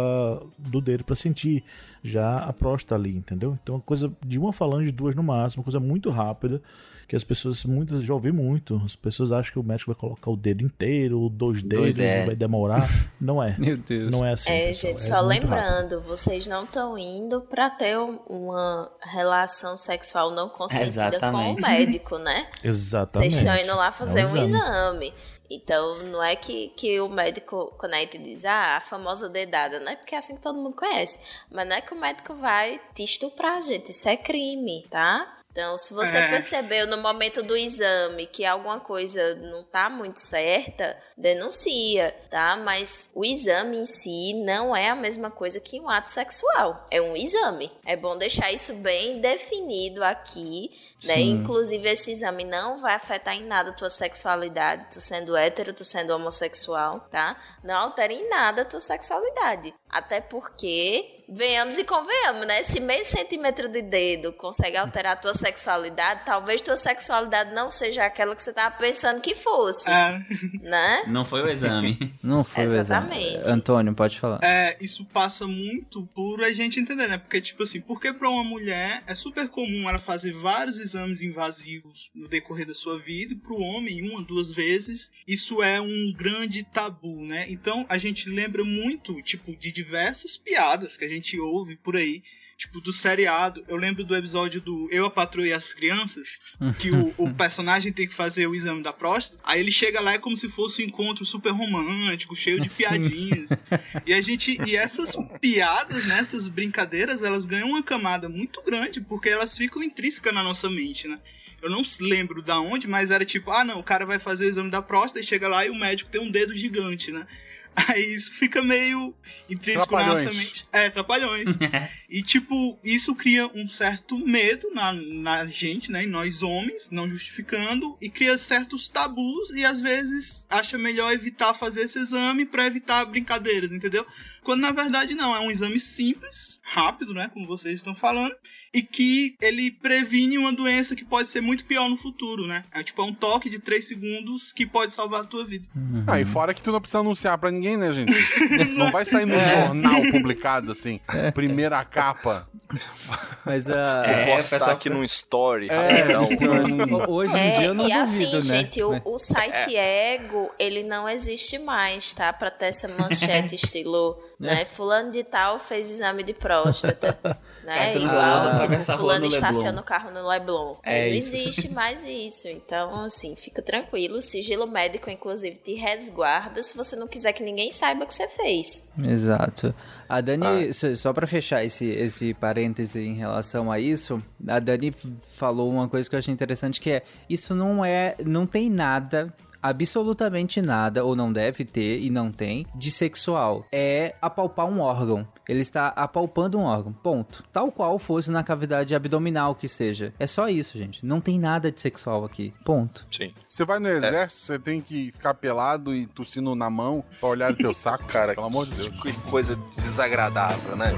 do dedo para sentir já a próstata ali, entendeu? Então, coisa de uma falange, duas no máximo, coisa muito rápida que as pessoas, muitas, já ouvi muito, as pessoas acham que o médico vai colocar o dedo inteiro, dois dedos, vai demorar. Não é. Meu Deus. Não é assim. É, pessoal, gente, é só muito rápido. lembrando, vocês não estão indo pra ter um- uma relação sexual não consentida Exatamente. com o médico, né? Exatamente. Vocês estão indo lá fazer É um exame. Então, não é que, que o médico, quando a gente diz, ah, a famosa dedada, não é porque é assim que todo mundo conhece. Mas não é que o médico vai te estuprar, gente. Isso é crime, tá? Então, se você É. percebeu no momento do exame que alguma coisa não tá muito certa, denuncia, tá? Mas o exame em si não é a mesma coisa que um ato sexual. É um exame. É bom deixar isso bem definido aqui, né? Inclusive, esse exame não vai afetar em nada a tua sexualidade, tu sendo hétero, tu sendo homossexual, tá? Não altera em nada a tua sexualidade. Até porque, venhamos e convenhamos, né? Se meio centímetro de dedo consegue alterar a tua sexualidade, talvez tua sexualidade não seja aquela que você tava pensando que fosse, É, né? Não foi o exame. Não foi o exame. Exatamente. Antônio, pode falar. é, isso passa muito por a gente entender, né? Porque, tipo assim, porque pra uma mulher é super comum ela fazer vários exames invasivos no decorrer da sua vida, e pro homem, uma, duas vezes, isso é um grande tabu, né? Então, a gente lembra muito, tipo, de diversas piadas que a gente ouve por aí, tipo, do seriado. Eu lembro do episódio do Eu, a Patroa e as Crianças, que o, o personagem tem que fazer o exame da próstata, aí ele chega lá é como se fosse um encontro super romântico, cheio de piadinhas. E a gente. E essas piadas, né, essas brincadeiras, elas ganham uma camada muito grande, porque elas ficam intrínsecas na nossa mente, né? Eu não lembro da onde, mas era tipo, ah não, o cara vai fazer o exame da próstata e chega lá e o médico tem um dedo gigante, né? Aí isso fica meio intrínseco na nossa mente. É, trapalhões. e tipo, isso cria um certo medo na, na gente, né? Em nós homens, não justificando, e cria certos tabus e às vezes acha melhor evitar fazer esse exame pra evitar brincadeiras, entendeu? Quando na verdade não, é um exame simples, rápido, né? Como vocês estão falando, e que ele previne uma doença que pode ser muito pior no futuro, né? É tipo é um toque de 3 segundos que pode salvar a tua vida. Ah, e fora que tu não precisa anunciar pra ninguém, né, gente? Não vai sair no jornal publicado, assim, primeira capa. Mas a. É, postar pessoal- aqui num story, É, rapidão. Hoje em É, dia eu não e assim, duvido, né? gente, o, o site Ego, ele não existe mais, tá? Pra ter essa manchete estilo, né? Fulano de tal fez exame de próstata, né? Cartão Igual, tipo, fulano estaciona o carro no Leblon. É não isso. existe mais isso. Então, assim, fica tranquilo. O sigilo médico, inclusive, te resguarda se você não quiser que ninguém saiba que você fez. Exato. A Ah. Dani, só- só pra fechar esse, esse parêntese em relação a isso, a Dani falou uma coisa que eu achei interessante que é, isso não é, não tem nada absolutamente nada, ou não deve ter, e não tem, de sexual. É apalpar um órgão. Ele está apalpando um órgão. Ponto. Tal qual fosse na cavidade abdominal que seja. É só isso, gente. Não tem nada de sexual aqui. Ponto. Sim. Você vai no exército, você tem que ficar pelado e tossindo na mão pra olhar o teu saco, Cara, Pelo amor de Deus. Que coisa desagradável, né?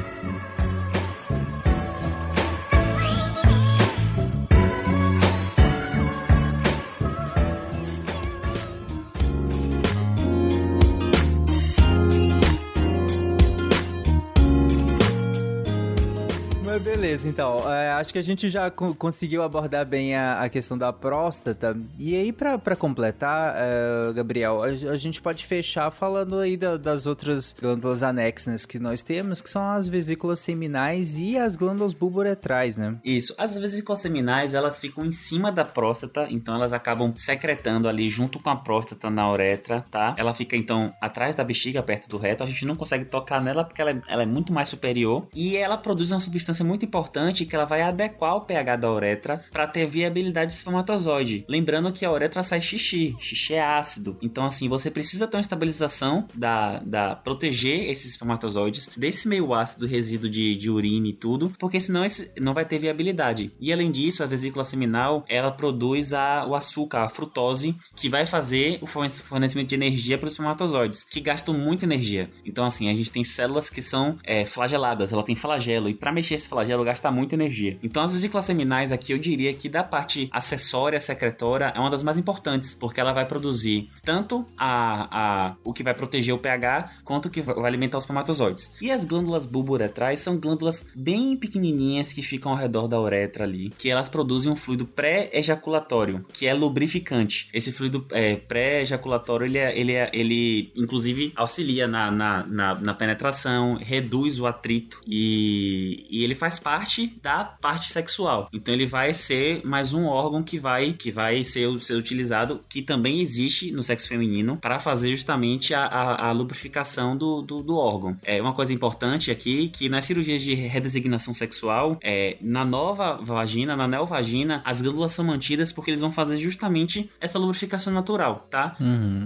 Beleza, então. é, acho que a gente já co- conseguiu abordar bem a, a questão da próstata. E aí, pra completar, é, Gabriel, a, a gente pode fechar falando aí da- das outras glândulas anexas que nós temos, que são as vesículas seminais e as glândulas bulboretrais, né? Isso. As vesículas seminais, elas ficam em cima da próstata, então elas acabam secretando ali junto com a próstata na uretra, tá? Ela fica então atrás da bexiga, perto do reto. A gente não consegue tocar nela porque ela é, ela é muito mais superior. E ela produz uma substância muito importante que ela vai adequar o pH da uretra para ter viabilidade de espermatozoide. Lembrando que a uretra sai xixi, xixi é ácido. Então, assim, você precisa ter uma estabilização da, da proteger esses espermatozoides desse meio ácido resíduo de, de urina e tudo, porque senão esse não vai ter viabilidade. E além disso, a vesícula seminal ela produz a, o açúcar, a frutose, que vai fazer o forne- fornecimento de energia para os espermatozoides, que gastam muita energia. Então, assim, a gente tem células que são é, flageladas, ela tem flagelo, e para mexer esse flagelo gasta muita energia. Então, as vesículas seminais aqui eu diria que da parte acessória secretora é uma das mais importantes, porque ela vai produzir tanto a, a, o que vai proteger o pH quanto o que vai alimentar os espermatozoides. E as glândulas bulboretrais são glândulas bem pequenininhas que ficam ao redor da uretra ali, que elas produzem um fluido pré-ejaculatório, que é lubrificante. Esse fluido é, pré-ejaculatório, ele, é, ele, é, ele inclusive auxilia na, na, na, na penetração, reduz o atrito e, e ele faz parte da parte sexual. Então ele vai ser mais um órgão que vai, que vai ser, ser utilizado, que também existe no sexo feminino, para fazer justamente a, a, a lubrificação do, do, do órgão. É uma coisa importante aqui que nas cirurgias de redesignação sexual, é, na nova vagina, na neovagina, as glândulas são mantidas porque eles vão fazer justamente essa lubrificação natural, tá?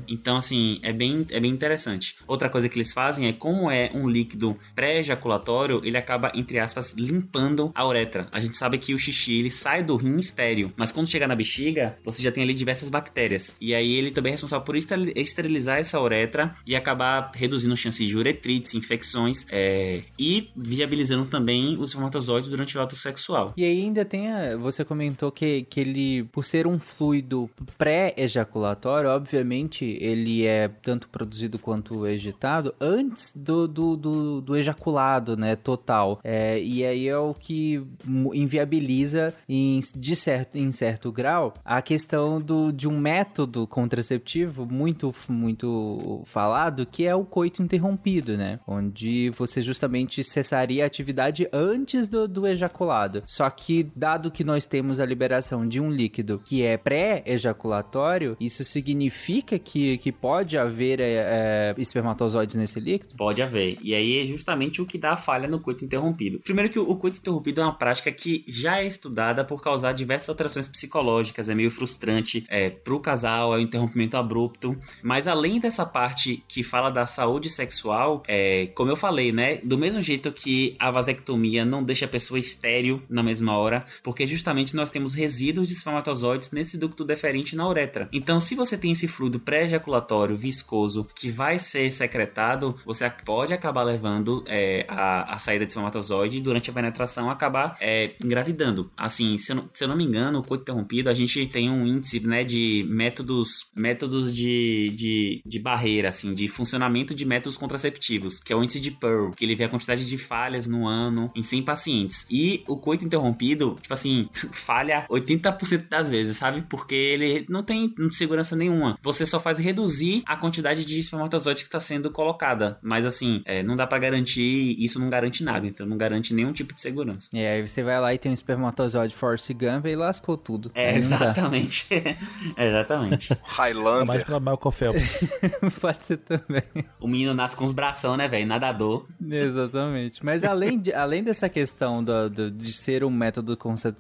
Então, assim, é bem, é bem interessante. Outra coisa que eles fazem é, como é um líquido pré-ejaculatório, ele acaba, entre aspas, limpando a uretra. A gente sabe que o xixi, ele sai do rim estéreo, mas quando chegar na bexiga, você já tem ali diversas bactérias. E aí ele também é responsável por esteril- esterilizar essa uretra e acabar reduzindo chances de uretrites, infecções é, e viabilizando também os espermatozoides durante o ato sexual. E aí ainda tem a, você comentou que, que ele, por ser um fluido pré-ejaculatório, obviamente ele é tanto produzido quanto ejetado antes do, do, do, do ejaculado, né, total. É, e aí é o que mu- inviabiliza em, de certo, em certo grau a questão do, de um método contraceptivo muito, muito falado, que é o coito interrompido, né? Onde você justamente cessaria a atividade antes do, do ejaculado. Só que, dado que nós temos a liberação de um líquido que é pré-ejaculatório, isso significa que, que pode haver é, é, espermatozoides nesse líquido? Pode haver. E aí é justamente o que dá a falha no coito interrompido. Primeiro que o o coito interrompido é uma prática que já é estudada por causar diversas alterações psicológicas, é meio frustrante é, pro casal, é um interrompimento abrupto. Mas além dessa parte que fala da saúde sexual, é, como eu falei, né? Do mesmo jeito que a vasectomia não deixa a pessoa estéril na mesma hora, porque justamente nós temos resíduos de espermatozoides nesse ducto deferente na uretra. Então, se você tem esse fluido pré-ejaculatório viscoso que vai ser secretado, você pode acabar levando é, a, a saída de espermatozoide durante a penetração acabar é, engravidando. Assim, se eu, não, se eu não me engano, o coito interrompido, a gente tem um índice né, de métodos, métodos de, de, de barreira, assim, de funcionamento de métodos contraceptivos, que é o índice de Pearl, que ele vê a quantidade de falhas no ano em 100 pacientes. E o coito interrompido, tipo assim, falha 80% das vezes, sabe? Porque ele não tem segurança nenhuma. Você só faz reduzir a quantidade de espermatozoides que está sendo colocada. Mas assim, é, não dá para garantir, isso não garante nada, então não garante nenhum tipo de segurança. É, aí você vai lá e tem um espermatozoide Force Gump e lascou tudo. É, exatamente. exatamente. É mais Highlander. pra Michael Phelps. Pode ser também. O menino nasce com os bração, né, velho? Nadador. Exatamente. Mas além, de, além dessa questão do, do- de ser um método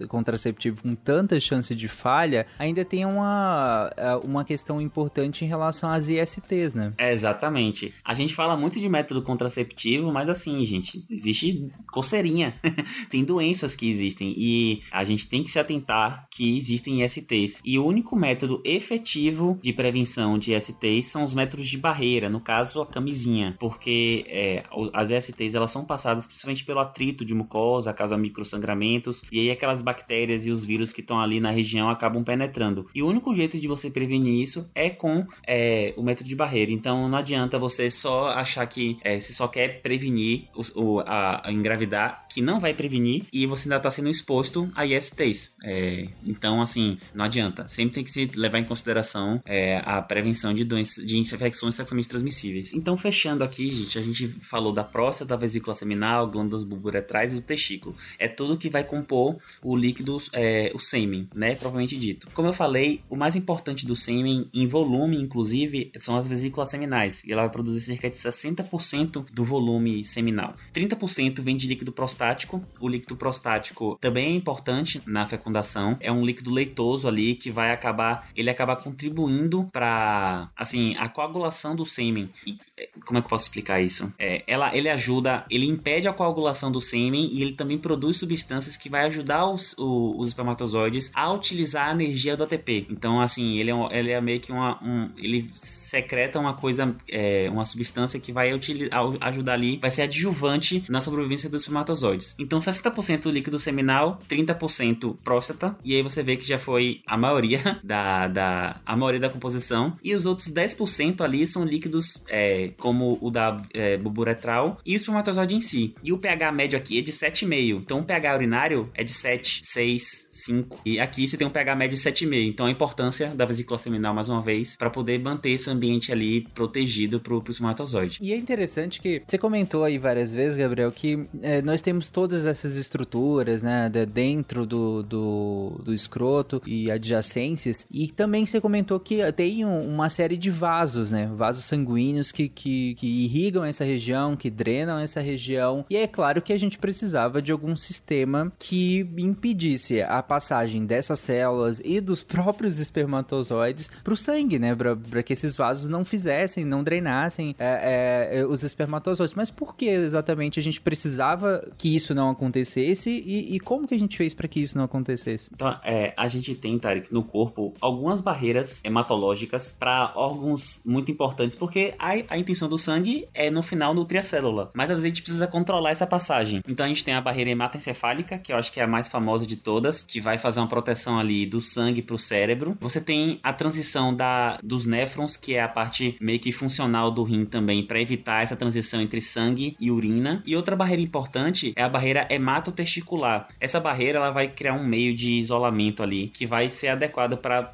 contraceptivo com tanta chance de falha, ainda tem uma, é, uma questão importante em relação às ISTs, né? É, exatamente. A gente fala muito de método contraceptivo, mas assim, gente, existe coceirinha. tem doenças que existem e a gente tem que se atentar que existem ISTs. E o único método efetivo de prevenção de ISTs são os métodos de barreira, no caso a camisinha, porque é, as ISTs elas são passadas principalmente pelo atrito de mucosa, causa microsangramentos, e aí aquelas bactérias e os vírus que estão ali na região acabam penetrando. E o único jeito de você prevenir isso é com é, o método de barreira. Então não adianta você só achar que é, você só quer prevenir o, o- a, a engravidar, que não vai prevenir e você ainda está sendo exposto a ISTs. É, então, assim, não adianta. Sempre tem que se levar em consideração é, a prevenção de doenças, de infecções sexualmente transmissíveis. Então, fechando aqui, gente, a gente falou da próstata, da vesícula seminal, glândulas bulburetrais e do testículo. É tudo que vai compor o líquido, é, o sêmen, né? Propriamente dito. Como eu falei, o mais importante do sêmen, em volume, inclusive, são as vesículas seminais. E ela vai produzir cerca de 60% do volume seminal. 30% vem de líquido prostático. O líquido prostático também é importante na fecundação. É um líquido leitoso ali que vai acabar, ele acaba contribuindo para, assim, a coagulação do sêmen. É, como é que eu posso explicar isso? É, ela, ele ajuda, ele impede a coagulação do sêmen e ele também produz substâncias que vai ajudar os, os, os espermatozoides a utilizar a energia do ATP. Então, assim, ele é, ele é meio que uma, um, ele secreta uma coisa, é, uma substância que vai utilizar, ajudar ali, vai ser adjuvante na sobrevivência dos espermatozoides. Então, 60% líquido seminal, 30% próstata, e aí você vê que já foi a maioria da, da, a maioria da composição, e os outros 10% ali são líquidos é, como o da é, buburetral e o espermatozoide em si. E o pH médio aqui é de 7,5. Então, o pH urinário é de 7, 6, 5. E aqui você tem um pH médio de 7,5. Então, a importância da vesícula seminal, mais uma vez, para poder manter esse ambiente ali protegido para o espermatozoide. E é interessante que você comentou aí várias vezes, Gabriel, que é, nós temos todas essas estruturas, né, dentro do, do, do escroto e adjacências. E também você comentou que tem uma série de vasos, né, vasos sanguíneos que, que, que irrigam essa região, que drenam essa região. E é claro que a gente precisava de algum sistema que impedisse a passagem dessas células e dos próprios espermatozoides para o sangue, né, para que esses vasos não fizessem, não drenassem é, é, os espermatozoides. Mas por que exatamente a gente precisava que isso não acontecesse e, e como que a gente fez para que isso não acontecesse? Então, é, a gente tem, Tarek, no corpo algumas barreiras hematológicas para órgãos muito importantes, porque a, a intenção do sangue é no final nutrir a célula, mas às vezes a gente precisa controlar essa passagem. Então a gente tem a barreira hematoencefálica, que eu acho que é a mais famosa de todas, que vai fazer uma proteção ali do sangue para o cérebro. Você tem a transição da, dos néfrons, que é a parte meio que funcional do rim também, para evitar essa transição entre sangue e urina. E outra barreira importante é a barreira hematotesticular. Essa barreira ela vai criar um meio de isolamento ali que vai ser adequado para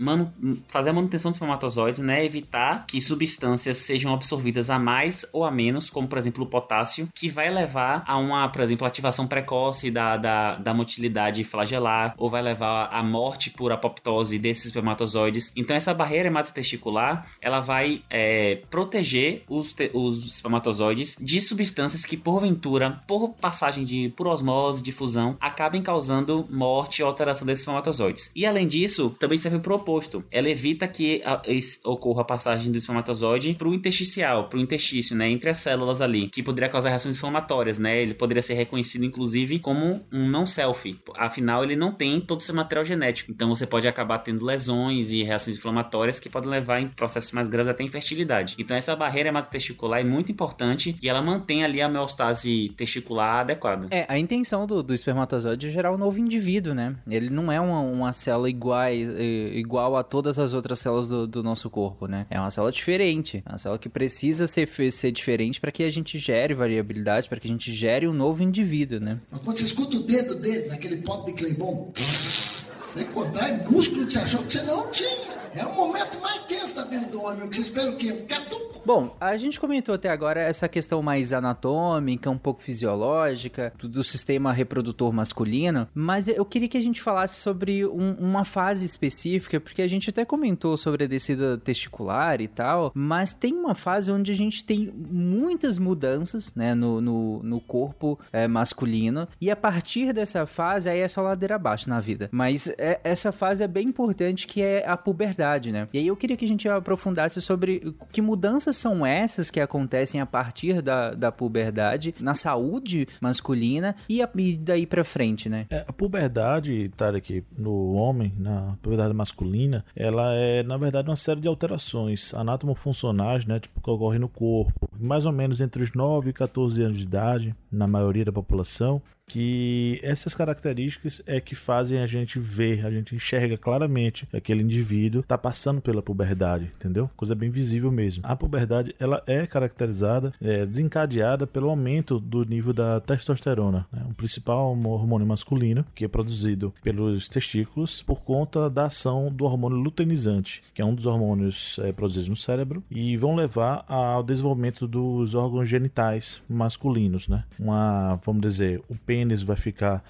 fazer a manutenção dos espermatozoides, né? Evitar que substâncias sejam absorvidas a mais ou a menos, como por exemplo o potássio, que vai levar a uma, por exemplo, ativação precoce da, da, da motilidade flagelar, ou vai levar à morte por apoptose desses espermatozoides. Então essa barreira hematotesticular ela vai é, proteger os, os espermatozoides de substâncias que porventura, por passagem de por osmose, difusão, acabem causando morte ou alteração desses espermatozoides. E além disso, também serve o oposto. Ela evita que a, ocorra a passagem do espermatozoide para o intersticial, para o interstício, né, entre as células ali, que poderia causar reações inflamatórias, né? Ele poderia ser reconhecido inclusive como um não selfie. Afinal, ele não tem todo o seu material genético. Então você pode acabar tendo lesões e reações inflamatórias que podem levar em processos mais graves até infertilidade. Então essa barreira hematotesticular é muito importante e ela mantém ali a homeostase testicular adequada. É, a intenção do, do espermatozoide é gerar um novo indivíduo, né? Ele não é uma, uma célula igual, igual a todas as outras células do, do nosso corpo, né? É uma célula diferente. É uma célula que precisa ser, ser diferente para que a gente gere variabilidade, para que a gente gere um novo indivíduo, né? Mas quando você escuta o dedo dele naquele pote de Claybon, você contrai músculo que você achou que você não tinha. É o momento mais tenso da vida do homem, você espera o quê? Um catuco. Bom, a gente comentou até agora essa questão mais anatômica, um pouco fisiológica, do, do sistema reprodutor masculino, mas eu queria que a gente falasse sobre um, uma fase específica, porque a gente até comentou sobre a descida testicular e tal, mas tem uma fase onde a gente tem muitas mudanças, né, no, no, no corpo é, masculino, e a partir dessa fase aí é só ladeira abaixo na vida. Mas é, essa fase é bem importante, que é a puberdade, né? E aí eu queria que a gente aprofundasse sobre que mudanças são essas que acontecem a partir da, da puberdade na saúde masculina e, a, e daí para frente, né? É, a puberdade, Tarek, no homem, na puberdade masculina, ela é, na verdade, uma série de alterações anatomofuncionais, né? Tipo, que ocorrem no corpo, mais ou menos entre os 9 e 14 anos de idade na maioria da população, que essas características é que fazem a gente ver, a gente enxerga claramente que aquele indivíduo está passando pela puberdade, entendeu? Coisa bem visível mesmo. A puberdade ela é caracterizada, é desencadeada pelo aumento do nível da testosterona, né? o principal hormônio masculino que é produzido pelos testículos por conta da ação do hormônio luteinizante, que é um dos hormônios é, produzidos no cérebro e vão levar ao desenvolvimento dos órgãos genitais masculinos, né? Uma, vamos dizer, o pênis pênis vai ficar,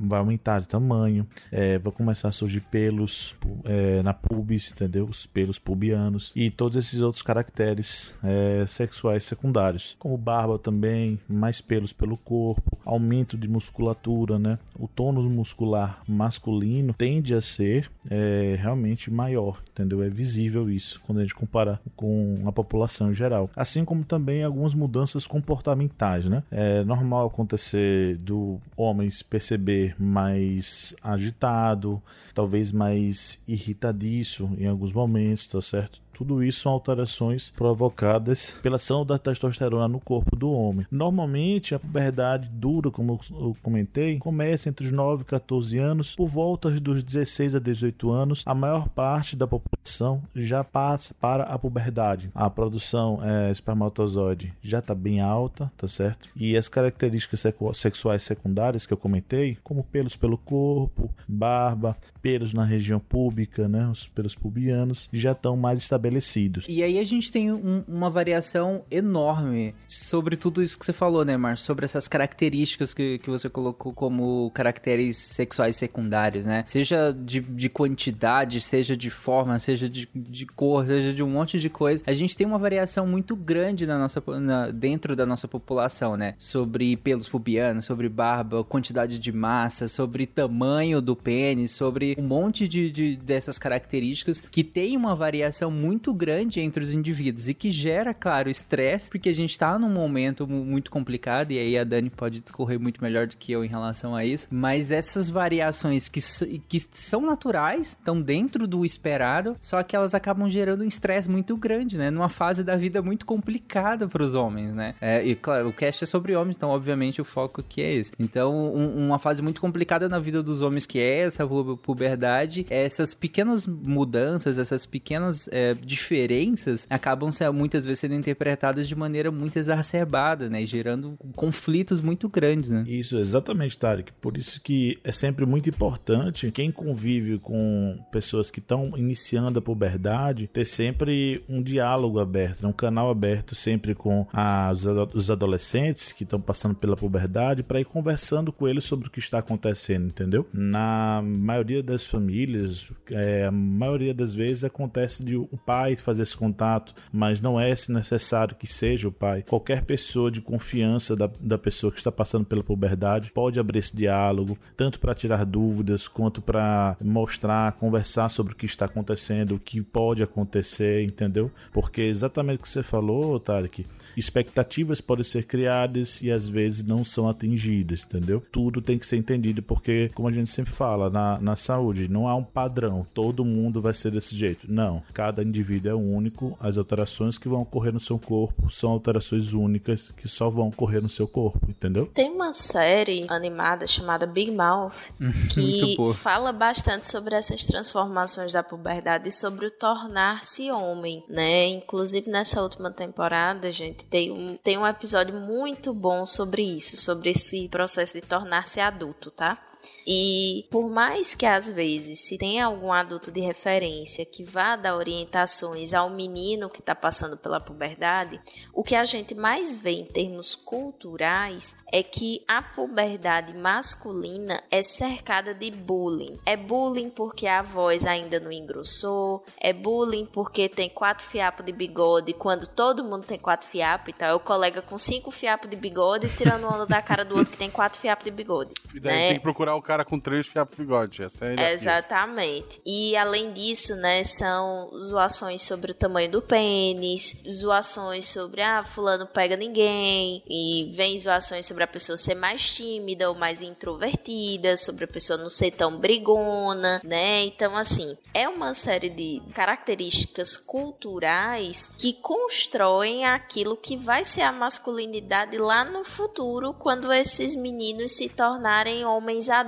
vai aumentar de tamanho, é, vai começar a surgir pelos é, na pubis, entendeu? Os pelos pubianos e todos esses outros caracteres é, sexuais secundários, como barba também, mais pelos pelo corpo, aumento de musculatura, né? O tônus muscular masculino tende a ser é, realmente maior, entendeu? É visível isso quando a gente compara com a população em geral. Assim como também algumas mudanças comportamentais, né? É normal acontecer do homens perceber mais agitado, talvez mais irritadiço em alguns momentos, tá certo? Tudo isso são alterações provocadas pela ação da testosterona no corpo do homem. Normalmente, a puberdade dura, como eu comentei, começa entre os 9 e 14 anos. Por volta dos 16 a 18 anos, a maior parte da população já passa para a puberdade. A produção é, espermatozoide já está bem alta, tá certo? E as características sexuais secundárias que eu comentei, como pelos pelo corpo, barba, pelos na região pública, né, os pelos pubianos, já estão mais estabelecidos. E aí a gente tem um, uma variação enorme sobre tudo isso que você falou, né, Márcio? Sobre essas características que, que você colocou como caracteres sexuais secundários, né? Seja de, de quantidade, seja de forma, seja de, de cor, seja de um monte de coisa. A gente tem uma variação muito grande na nossa, na, dentro da nossa população, né? Sobre pelos pubianos, sobre barba, quantidade de massa, sobre tamanho do pênis, sobre um monte de, de dessas características que tem uma variação muito grande entre os indivíduos e que gera, claro, estresse, porque a gente tá num momento muito complicado e aí a Dani pode discorrer muito melhor do que eu em relação a isso, mas essas variações que, que são naturais, estão dentro do esperado, só que elas acabam gerando um estresse muito grande, né? Numa fase da vida muito complicada para os homens, né? É, e claro, o cast é sobre homens, então obviamente o foco aqui é esse. Então, um, uma fase muito complicada na vida dos homens que é essa puberdade puberdade, essas pequenas mudanças, essas pequenas é, diferenças acabam muitas vezes sendo interpretadas de maneira muito exacerbada, né? Gerando conflitos muito grandes, né? Isso, exatamente, Tarek. Por isso que é sempre muito importante quem convive com pessoas que estão iniciando a puberdade ter sempre um diálogo aberto, né? um canal aberto sempre com as, os adolescentes que estão passando pela puberdade para ir conversando com eles sobre o que está acontecendo, entendeu? Na maioria das famílias, é, a maioria das vezes acontece de o pai fazer esse contato, mas não é necessário que seja o pai. Qualquer pessoa de confiança da, da pessoa que está passando pela puberdade pode abrir esse diálogo, tanto para tirar dúvidas quanto para mostrar, conversar sobre o que está acontecendo, o que pode acontecer, entendeu? Porque exatamente o que você falou, Tarek, expectativas podem ser criadas e às vezes não são atingidas, entendeu? Tudo tem que ser entendido porque, como a gente sempre fala, na, na saúde, não há um padrão, todo mundo vai ser desse jeito. Não, cada indivíduo é único, as alterações que vão ocorrer no seu corpo são alterações únicas que só vão ocorrer no seu corpo, entendeu? Tem uma série animada chamada Big Mouth que fala bastante sobre essas transformações da puberdade e sobre o tornar-se homem, né? Inclusive nessa última temporada, gente, tem um, tem um episódio muito bom sobre isso, sobre esse processo de tornar-se adulto, tá? E por mais que às vezes se tenha algum adulto de referência que vá dar orientações ao menino que está passando pela puberdade, o que a gente mais vê em termos culturais é que a puberdade masculina é cercada de bullying. É bullying porque a voz ainda não engrossou, é bullying porque tem quatro fiapos de bigode quando todo mundo tem quatro fiapos e tal. É o colega com cinco fiapos de bigode tirando onda da cara do outro que tem quatro fiapos de bigode. E daí né? tem que procurar o cara com três pro bigode. Essa é a Exatamente. E além disso, né, são zoações sobre o tamanho do pênis, zoações sobre, ah, fulano pega ninguém, e vem zoações sobre a pessoa ser mais tímida ou mais introvertida, sobre a pessoa não ser tão brigona, né? Então, assim, é uma série de características culturais que constroem aquilo que vai ser a masculinidade lá no futuro, quando esses meninos se tornarem homens adultos.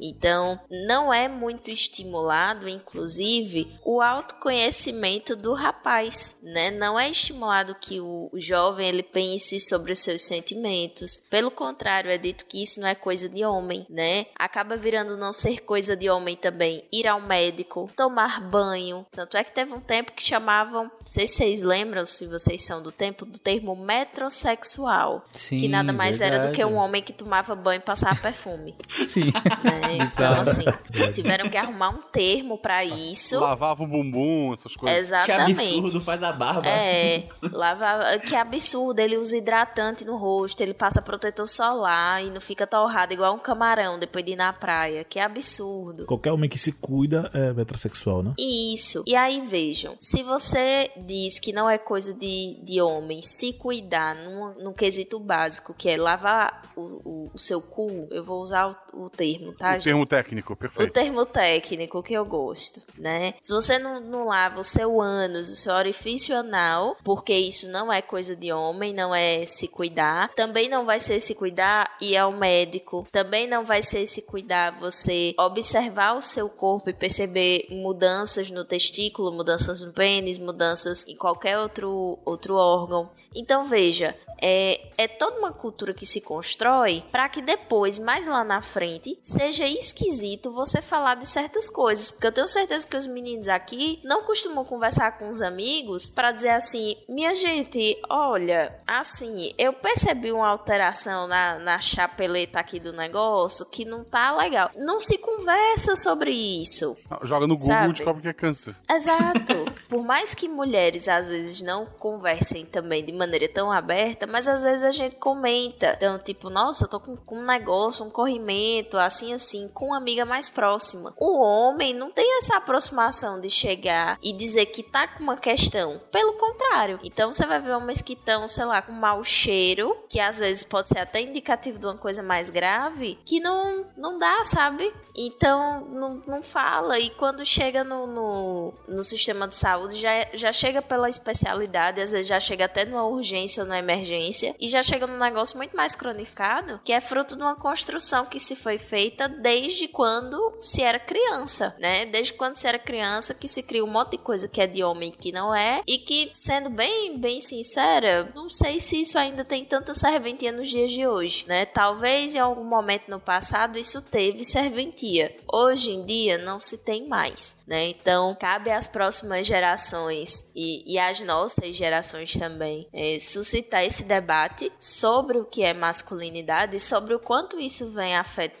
Então, não é muito estimulado, inclusive, o autoconhecimento do rapaz, né? Não é estimulado que o jovem ele pense sobre os seus sentimentos. Pelo contrário, é dito que isso não é coisa de homem, né? Acaba virando não ser coisa de homem também ir ao médico, tomar banho. Tanto é que teve um tempo que chamavam, não sei se vocês lembram, se vocês são do tempo, do termo metrosexual. Sim, que nada mais era do que um verdade. homem que tomava banho e passava perfume. Sim. né? Então, assim, tiveram que arrumar um termo pra isso. Lavava o bumbum, essas coisas. Que Exatamente. absurdo, faz a barba. É, lava, que absurdo, ele usa hidratante no rosto, ele passa protetor solar e não fica torrado igual um camarão depois de ir na praia. Que absurdo. Qualquer homem que se cuida é metrosexual, né? Isso. E aí vejam, se você diz que não é coisa de, de homem se cuidar num, num quesito básico, que é lavar o, o, o seu cu, eu vou usar o, o termo, tá, O gente? termo técnico, O perfeito. termo técnico que eu gosto, né? Se você não, não lava o seu ânus, o seu orifício anal, porque isso não é coisa de homem, não é se cuidar. Também não vai ser se cuidar ir ao médico. Também não vai ser se cuidar você observar o seu corpo e perceber mudanças no testículo, mudanças no pênis, mudanças em qualquer outro, outro órgão. Então veja, é, é toda uma cultura que se constrói para que depois, mais lá na frente, seja esquisito você falar de certas coisas. Porque eu tenho certeza que os meninos aqui não costumam conversar com os amigos para dizer assim: minha gente, olha, assim, eu percebi uma alteração na, na chapeleta aqui do negócio que não tá legal. Não se conversa sobre isso. Não, Joga no Google Sabe? e descobre que é câncer. Exato. Por mais que mulheres às vezes não conversem também de maneira tão aberta, mas às vezes a gente comenta. Então, tipo, nossa, eu tô com, com um negócio, um corrimento, assim, assim, com uma amiga mais próxima. O homem não tem essa aproximação de chegar e dizer que tá com uma questão. Pelo contrário. Então, você vai ver homens que estão, sei lá, com mau cheiro, que às vezes pode ser até indicativo de uma coisa mais grave, que não, não dá, sabe? Então, não, não fala. E quando chega no, no, no sistema de saúde, já, já chega pela especialidade, às vezes já chega até numa urgência ou numa emergência, e já chega num negócio muito mais cronificado, que é fruto de uma construção que se foi feita desde quando se era criança, né? Desde quando se era criança que se cria um monte de coisa que é de homem que não é, e que, sendo bem, bem sincera, não sei se isso ainda tem tanta serventia nos dias de hoje, né? Talvez em algum momento no passado isso teve serventia. Hoje em dia não se tem mais, né? Então cabe às próximas gerações e, e às nossas gerações também é, suscitar esse debate sobre o que é masculinidade e sobre o quanto isso vem afetando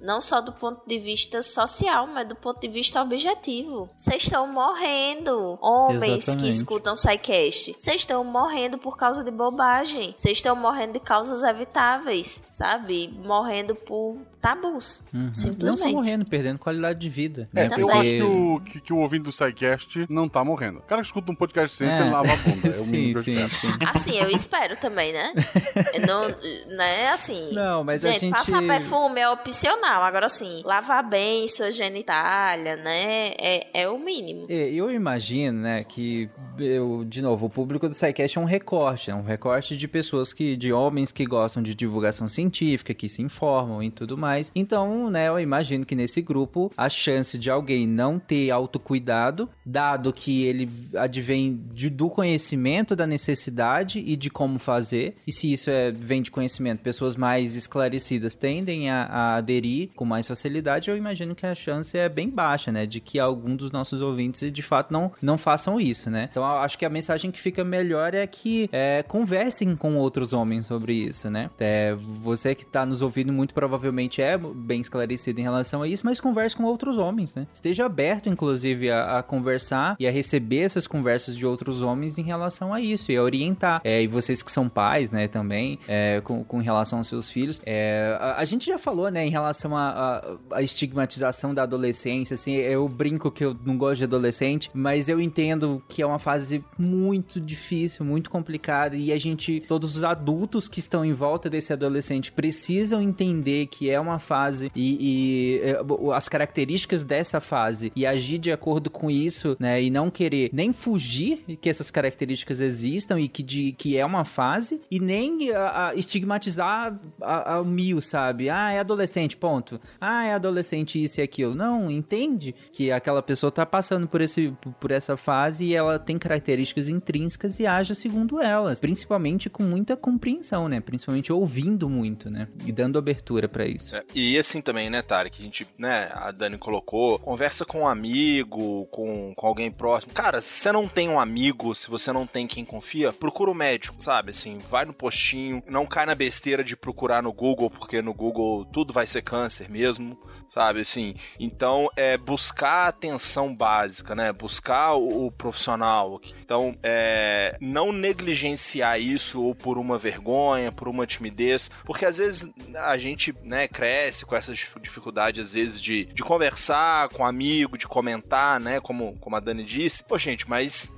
não só do ponto de vista social, mas do ponto de vista objetivo. Vocês estão morrendo, homens que Exatamente. escutam SciCast. Vocês estão morrendo por causa de bobagem. Vocês estão morrendo de causas evitáveis, sabe? Morrendo por tabus, Uhum. Não só simplesmente. morrendo, perdendo qualidade de vida. É, né? eu acho que o, que, que o ouvinte do SciCast não tá morrendo. O cara que escuta um podcast de ciência, É. ele lava a bunda. É o sim, mínimo que eu sim, espero. sim. Assim, eu espero também, né? não, né, assim. Não, mas a gente, gente- passar perfume é opcional. Agora, assim, lavar bem sua genitália, né? É, é o mínimo. É, Eu imagino, né, que eu, de novo, o público do SciCast é um recorte, é um recorte de pessoas que, de homens que gostam de divulgação científica, que se informam e tudo mais. Então, né, eu imagino que nesse grupo a chance de alguém não ter autocuidado, dado que ele advém de- do conhecimento da necessidade e de como fazer, e se isso é, vem de conhecimento, pessoas mais esclarecidas tendem a, a aderir com mais facilidade, eu imagino que a chance é bem baixa, né, de que algum dos nossos ouvintes de fato não, não façam isso, né. Então acho que a mensagem que fica melhor é que é, conversem com outros homens sobre isso, né. É, você que tá nos ouvindo muito provavelmente é bem esclarecido em relação a isso, mas converse com outros homens, né. Esteja aberto, inclusive, a, a conversar e a receber essas conversas de outros homens em relação a isso e a orientar. É, e vocês que são pais, né, também, é, com, com relação aos seus filhos. É, a, a gente já falou né, em relação à estigmatização da adolescência, assim, eu brinco que eu não gosto de adolescente, mas eu entendo que é uma fase muito difícil, muito complicada, e a gente, todos os adultos que estão em volta desse adolescente precisam entender que é uma fase e, e é, as características dessa fase e agir de acordo com isso, né, e não querer nem fugir que essas características existam e que, de, que é uma fase, e nem a, a estigmatizar ao mil, sabe? Ah, é adolescente, ponto. Ah, é adolescente isso e aquilo. Não, entende que aquela pessoa tá passando por, esse, por essa fase e ela tem características intrínsecas e age segundo elas. Principalmente com muita compreensão, né? Principalmente ouvindo muito, né? E dando abertura para isso. É, e assim também, né, Tarek? A gente, né, a Dani colocou, conversa com um amigo, com, com alguém próximo. Cara, se você não tem um amigo, se você não tem quem confia, procura o um médico, sabe? Assim, vai no postinho, não cai na besteira de procurar no Google, porque no Google tudo vai ser câncer mesmo, sabe? Assim, então é buscar atenção básica, né? Buscar o, o profissional. Então, é, não negligenciar isso ou por uma vergonha, por uma timidez, porque às vezes a gente, né, cresce com essa dificuldade, às vezes, de, de conversar com um amigo, de comentar, né? Como, como a Dani disse. Pô, gente, mas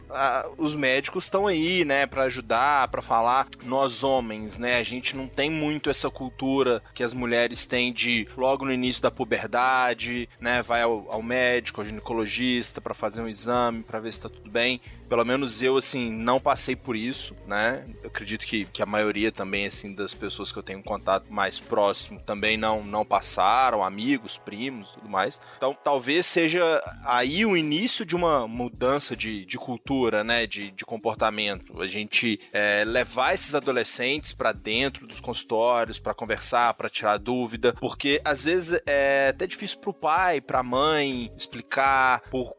os médicos estão aí, né, para ajudar, para falar. Nós homens, né, a gente não tem muito essa cultura que as mulheres têm de logo no início da puberdade, né, vai ao, ao médico, ao ginecologista para fazer um exame, para ver se tá tudo bem. Pelo menos eu, assim, não passei por isso, né? Eu acredito que, que a maioria também, assim, das pessoas que eu tenho contato mais próximo também não, não passaram, amigos, primos, tudo mais. Então, talvez seja aí o início de uma mudança de, de cultura, né? De, de comportamento. A gente é, levar esses adolescentes para dentro dos consultórios, para conversar, para tirar dúvida, porque às vezes é até difícil pro pai, pra mãe explicar por,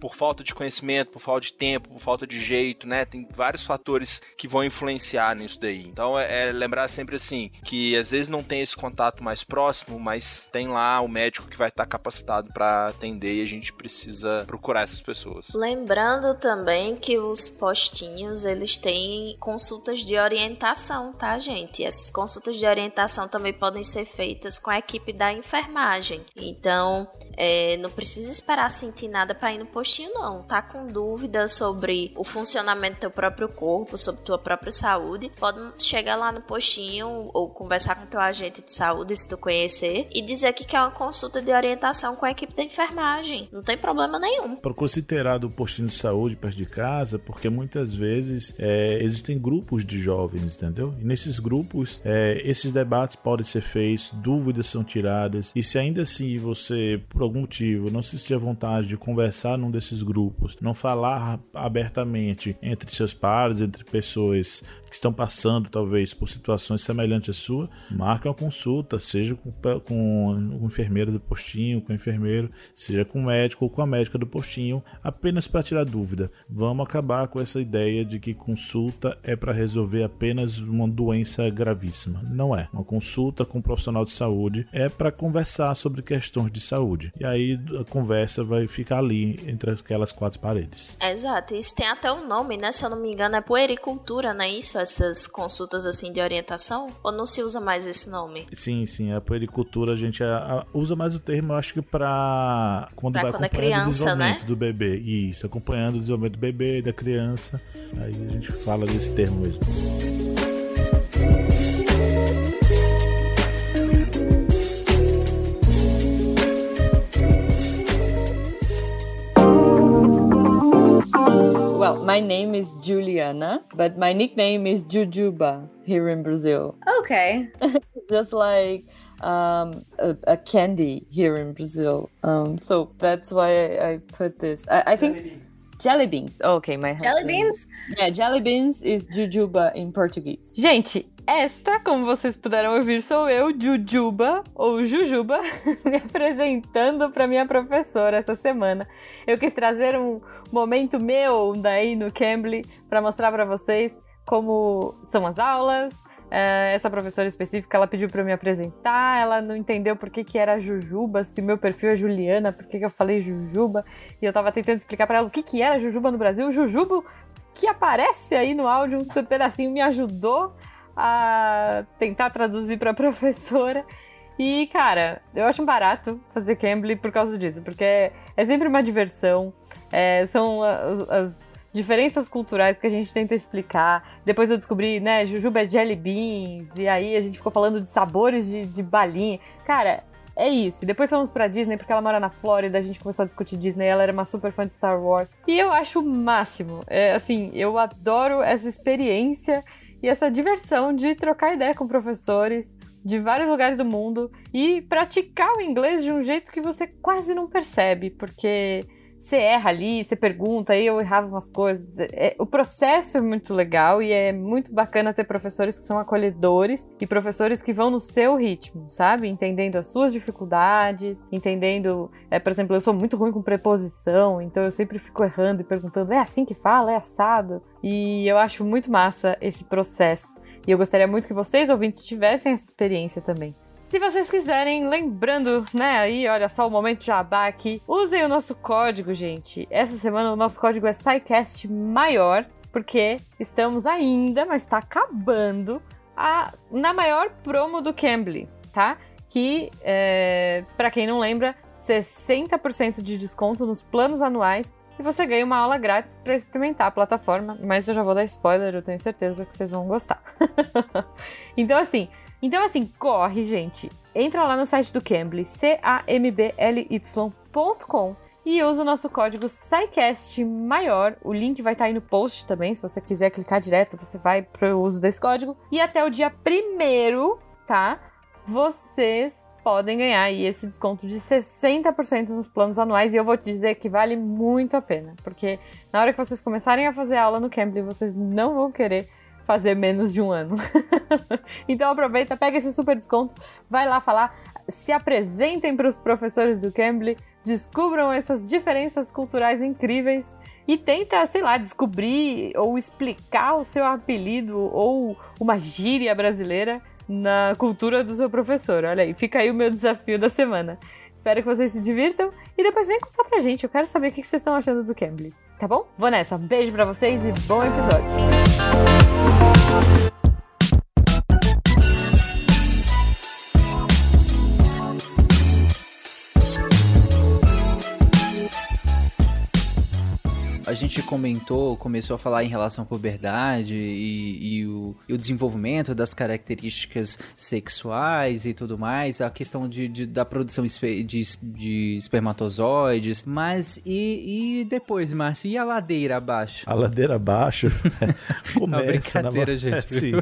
por falta de conhecimento, por falta de tempo tempo, por falta de jeito, né? Tem vários fatores que vão influenciar nisso daí. Então é, é lembrar sempre assim que às vezes não tem esse contato mais próximo, mas tem lá o médico que vai estar capacitado para atender e a gente precisa procurar essas pessoas. Lembrando também que os postinhos eles têm consultas de orientação, tá, gente? Essas consultas de orientação também podem ser feitas com a equipe da enfermagem. Então, é, não precisa esperar sentir nada para ir no postinho, não. Tá com dúvidas sobre sobre o funcionamento do teu próprio corpo, sobre tua própria saúde, pode chegar lá no postinho ou conversar com teu agente de saúde, se tu conhecer, e dizer que quer uma consulta de orientação com a equipe da enfermagem. Não tem problema nenhum. Procure se inteirar do postinho de saúde perto de casa, porque muitas vezes é, existem grupos de jovens, entendeu? E nesses grupos, é, esses debates podem ser feitos, dúvidas são tiradas, e se ainda assim você, por algum motivo, não se sentir à vontade de conversar num desses grupos, não falar abertamente entre seus pares, entre pessoas que estão passando talvez por situações semelhantes à sua, marque uma consulta, seja com, com o enfermeiro do postinho, com o enfermeiro, seja com o médico ou com a médica do postinho, apenas para tirar dúvida. Vamos acabar com essa ideia de que consulta é para resolver apenas uma doença gravíssima. Não é. Uma consulta com um profissional de saúde é para conversar sobre questões de saúde. E aí a conversa vai ficar ali entre aquelas quatro paredes. Exato. Isso tem até um nome, né? Se eu não me engano, é puericultura, não é isso? essas consultas assim de orientação? Ou não se usa mais esse nome? Sim, sim. A puericultura a gente usa mais o termo, eu acho que pra quando pra vai quando é acompanhando é criança, o desenvolvimento né? do bebê. Isso, acompanhando o desenvolvimento do bebê, da criança. Aí a gente fala desse termo mesmo. Well, my name is Juliana, but my nickname is Jujuba here in Brazil. Okay. Just like um, a, a, candy here in Brazil. Um, so that's why I, I put this. I, I think jelly beans. Oh, okay, my jelly beans. Yeah, jelly beans is jujuba in Portuguese. Gente, Esta, como vocês puderam ouvir, sou eu, Jujuba, ou Jujuba, me apresentando para minha professora essa semana. Eu quis trazer um momento meu daí no Cambly para mostrar para vocês como são as aulas. É, essa professora específica, ela pediu para me apresentar, ela não entendeu por que, que era Jujuba, se meu perfil é Juliana, por que, que eu falei Jujuba, e eu tava tentando explicar para ela o que, que era Jujuba no Brasil. Jujubo, que aparece aí no áudio, um pedacinho me ajudou a tentar traduzir para a professora. E, cara, eu acho barato fazer Cambly por causa disso, porque é, é sempre uma diversão. É, são as, as, diferenças culturais que a gente tenta explicar. Depois eu descobri, né, Jujuba é jelly beans, e aí a gente ficou falando de sabores de, de balinha. Cara, é isso. E depois fomos pra Disney, porque ela mora na Flórida, a gente começou a discutir Disney, ela era uma super fã de Star Wars. E eu acho o máximo. É, assim, eu adoro essa experiência e essa diversão de trocar ideia com professores de vários lugares do mundo e praticar o inglês de um jeito que você quase não percebe, porque você erra ali, você pergunta, eu errava umas coisas. É, o processo é muito legal e é muito bacana ter professores que são acolhedores e professores que vão no seu ritmo, sabe? Entendendo as suas dificuldades, entendendo. É, por exemplo, eu sou muito ruim com preposição, então eu sempre fico errando e perguntando: é assim que fala? É assado? E eu acho muito massa esse processo. E eu gostaria muito que vocês, ouvintes, tivessem essa experiência também. Se vocês quiserem, lembrando, né, aí, olha só o momento jabá aqui, usem o nosso código, gente. Essa semana o nosso código é SciCast maior, porque estamos ainda, mas está acabando, a, na maior promo do Cambly, tá? Que, é, para quem não lembra, 60% de desconto nos planos anuais e você ganha uma aula grátis para experimentar a plataforma, mas eu já vou dar spoiler, eu tenho certeza que vocês vão gostar. então assim, então, assim, corre, gente. Entra lá no site do Cambly, C-A-M-B-L-Y.com e usa o nosso código SciCast maior. O link vai estar tá aí no post também. Se você quiser clicar direto, você vai para o uso desse código. E até o dia primeiro, tá? Vocês podem ganhar aí esse desconto de 60% nos planos anuais. E eu vou te dizer que vale muito a pena. Porque na hora que vocês começarem a fazer aula no Cambly, vocês não vão querer fazer menos de um ano. então aproveita, pega esse super desconto, vai lá falar, se apresentem para os professores do Cambly, descubram essas diferenças culturais incríveis e tenta, sei lá, descobrir ou explicar o seu apelido ou uma gíria brasileira na cultura do seu professor. Olha aí, fica aí o meu desafio da semana. Espero que vocês se divirtam e depois vem contar pra gente. Eu quero saber o que vocês estão achando do Cambly. Tá bom? Vou nessa. Beijo pra vocês e bom episódio. Thank a gente comentou, começou a falar em relação à puberdade e, e, o, e o, desenvolvimento das características sexuais e tudo mais, a questão de, de da produção de, de, espermatozoides, mas e, e depois, Márcio, e a ladeira abaixo? A ladeira abaixo começa Não, brincadeira, na... gente. Sim.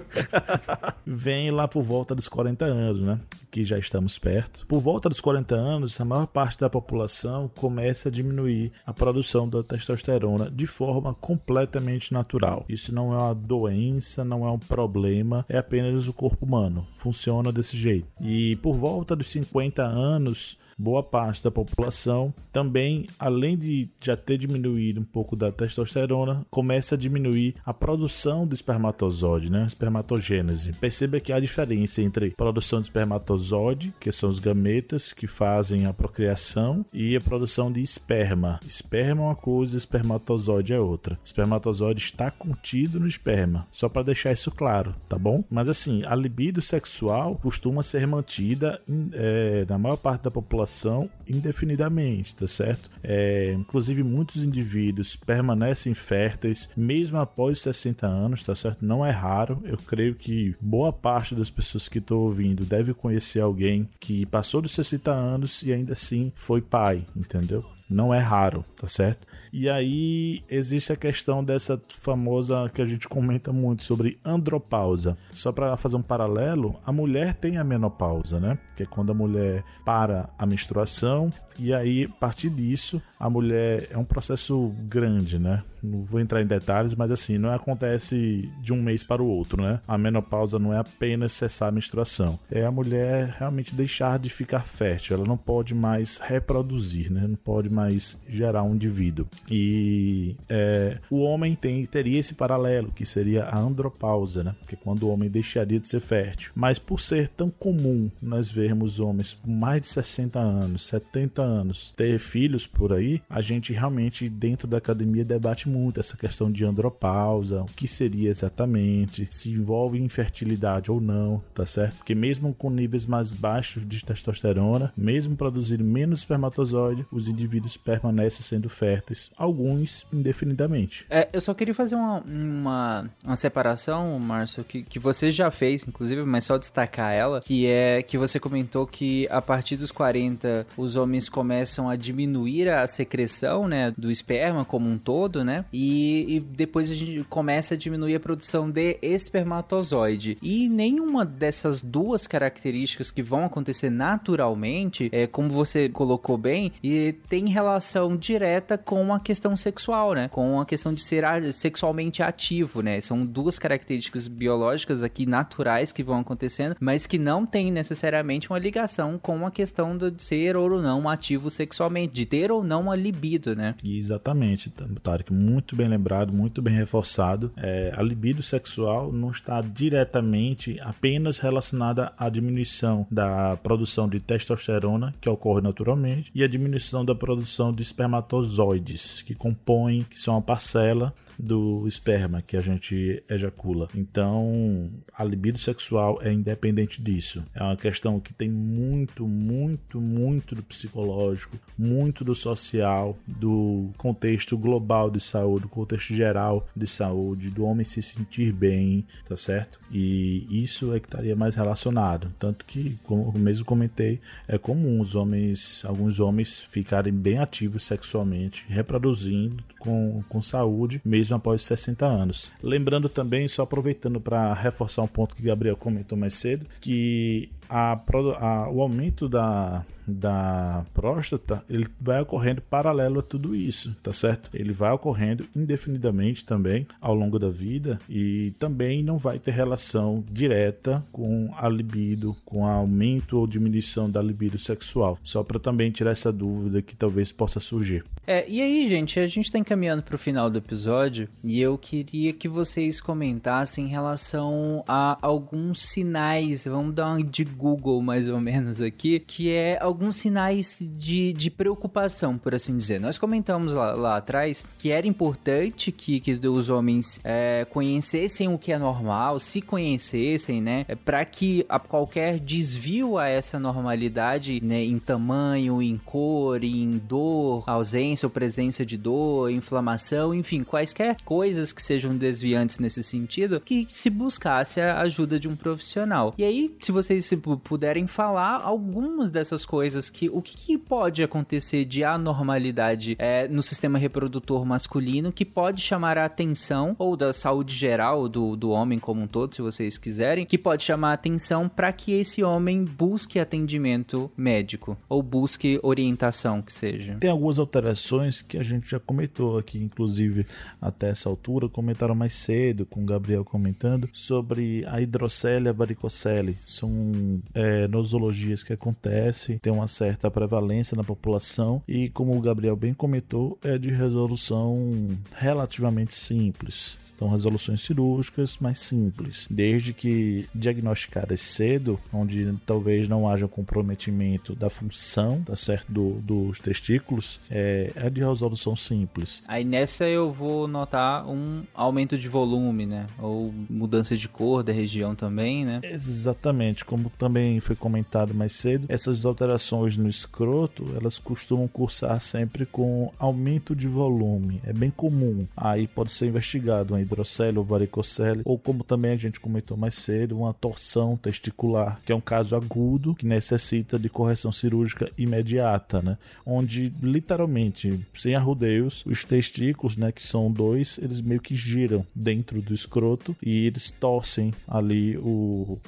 Vem lá por volta dos 40 anos, né? Que já estamos perto. Por volta dos 40 anos, a maior parte da população começa a diminuir a produção da testosterona de forma completamente natural. Isso não é uma doença, não é um problema, é apenas o corpo humano. Funciona desse jeito. E por volta dos 50 anos, boa parte da população também, além de já ter diminuído um pouco da testosterona, começa a diminuir a produção do espermatozoide, né? Espermatogênese. Perceba que há diferença entre produção de espermatozoide, que são os gametas que fazem a procriação, e a produção de esperma. Esperma é uma coisa, espermatozoide é outra. Espermatozoide está contido no esperma, só para deixar isso claro, tá bom? Mas assim, a libido sexual costuma ser mantida é, na maior parte da população população indefinidamente, tá certo? É, inclusive, muitos indivíduos permanecem férteis mesmo após os 60 anos, tá certo? Não é raro. Eu creio que boa parte das pessoas que estão ouvindo deve conhecer alguém que passou dos 60 anos e ainda assim foi pai, entendeu? Não é raro, tá certo? E aí existe a questão dessa famosa que a gente comenta muito sobre andropausa. Só para fazer um paralelo, a mulher tem a menopausa, né? Que é quando a mulher para a menstruação e aí, a partir disso, a mulher é um processo grande, né? Não vou entrar em detalhes, mas assim, não acontece de um mês para o outro, né? A menopausa não é apenas cessar a menstruação, é a mulher realmente deixar de ficar fértil, ela não pode mais reproduzir, né? Não pode mais gerar um indivíduo. E é, o homem tem, teria esse paralelo, que seria a andropausa, né? Que é quando o homem deixaria de ser fértil. Mas por ser tão comum nós vermos homens com mais de 60 anos, 70 anos, ter filhos por aí, a gente realmente dentro da academia debate muito essa questão de andropausa, o que seria exatamente, se envolve infertilidade ou não, tá certo? Porque mesmo com níveis mais baixos de testosterona, mesmo produzindo menos espermatozoide, os indivíduos permanecem sendo férteis, alguns indefinidamente. É, eu só queria fazer uma, uma, uma separação, Márcio, que, que você já fez, inclusive, mas só destacar ela, que é que você comentou que a partir dos 40 os homens começam a diminuir a secreção, né, do esperma como um todo, né, e, e depois a gente começa a diminuir a produção de espermatozoide. E nenhuma dessas duas características que vão acontecer naturalmente, é, como você colocou bem, e tem relação direta com a questão sexual, né, com a questão de ser sexualmente ativo, né, são duas características biológicas aqui naturais que vão acontecendo, mas que não tem necessariamente uma ligação com a questão de ser ou não ativo sexualmente, de ter ou não uma libido, né? Exatamente, Tarek, muito bem lembrado, muito bem reforçado. É, a libido sexual não está diretamente apenas relacionada à diminuição da produção de testosterona, que ocorre naturalmente, e a diminuição da produção de espermatozoides, que compõem, que são a parcela do esperma que a gente ejacula. Então, a libido sexual é independente disso. É uma questão que tem muito, muito, muito do psicológico, muito do social, do contexto global de saúde, do contexto geral de saúde, do homem se sentir bem, tá certo? E isso é que estaria mais relacionado. Tanto que, como eu mesmo comentei, é comum os homens, alguns homens ficarem bem ativos sexualmente, reproduzindo com, com saúde, mesmo após 60 anos. Lembrando também, só aproveitando para reforçar um ponto que Gabriel comentou mais cedo, que a, a, o aumento da, da próstata ele vai ocorrendo paralelo a tudo isso, tá certo? Ele vai ocorrendo indefinidamente também ao longo da vida e também não vai ter relação direta com a libido, com aumento ou diminuição da libido sexual. Só para também tirar essa dúvida que talvez possa surgir. É, e aí, gente, a gente tá encaminhando para o final do episódio e eu queria que vocês comentassem em relação a alguns sinais, vamos dar uma de Google mais ou menos aqui, que é alguns sinais de, de preocupação, por assim dizer. Nós comentamos lá, lá atrás que era importante que, que os homens é, conhecessem o que é normal, se conhecessem, né? Para que a qualquer desvio a essa normalidade, né, em tamanho, em cor, em dor, ausência ou presença de dor, inflamação, enfim, quaisquer coisas que sejam desviantes nesse sentido, que se buscasse a ajuda de um profissional. E aí, se vocês puderem falar algumas dessas coisas que o que, que pode acontecer de anormalidade é, no sistema reprodutor masculino que pode chamar a atenção ou da saúde geral do, do homem como um todo, se vocês quiserem, que pode chamar a atenção para que esse homem busque atendimento médico ou busque orientação que seja. Tem algumas alterações que a gente já comentou aqui, inclusive até essa altura, comentaram mais cedo com o Gabriel comentando sobre a hidrocele e a varicocele. São é, nosologias que acontecem, tem uma certa prevalência na população e, como o Gabriel bem comentou, é de resolução relativamente simples. São resoluções cirúrgicas mais simples, desde que diagnosticadas cedo, onde talvez não haja comprometimento da função, tá certo, do, dos testículos, é, é de resolução simples. Aí nessa eu vou notar um aumento de volume, né? Ou mudança de cor da região também, né? Exatamente, como também foi comentado mais cedo, essas alterações no escroto, elas costumam cursar sempre com aumento de volume. É bem comum. Aí pode ser investigado uma hidrocele ou varicocele, ou como também a gente comentou mais cedo, uma torção testicular, que é um caso agudo que necessita de correção cirúrgica imediata, né? Onde literalmente, sem arrudeios, os testículos, né, que são dois, eles meio que giram dentro do escroto e eles torcem ali o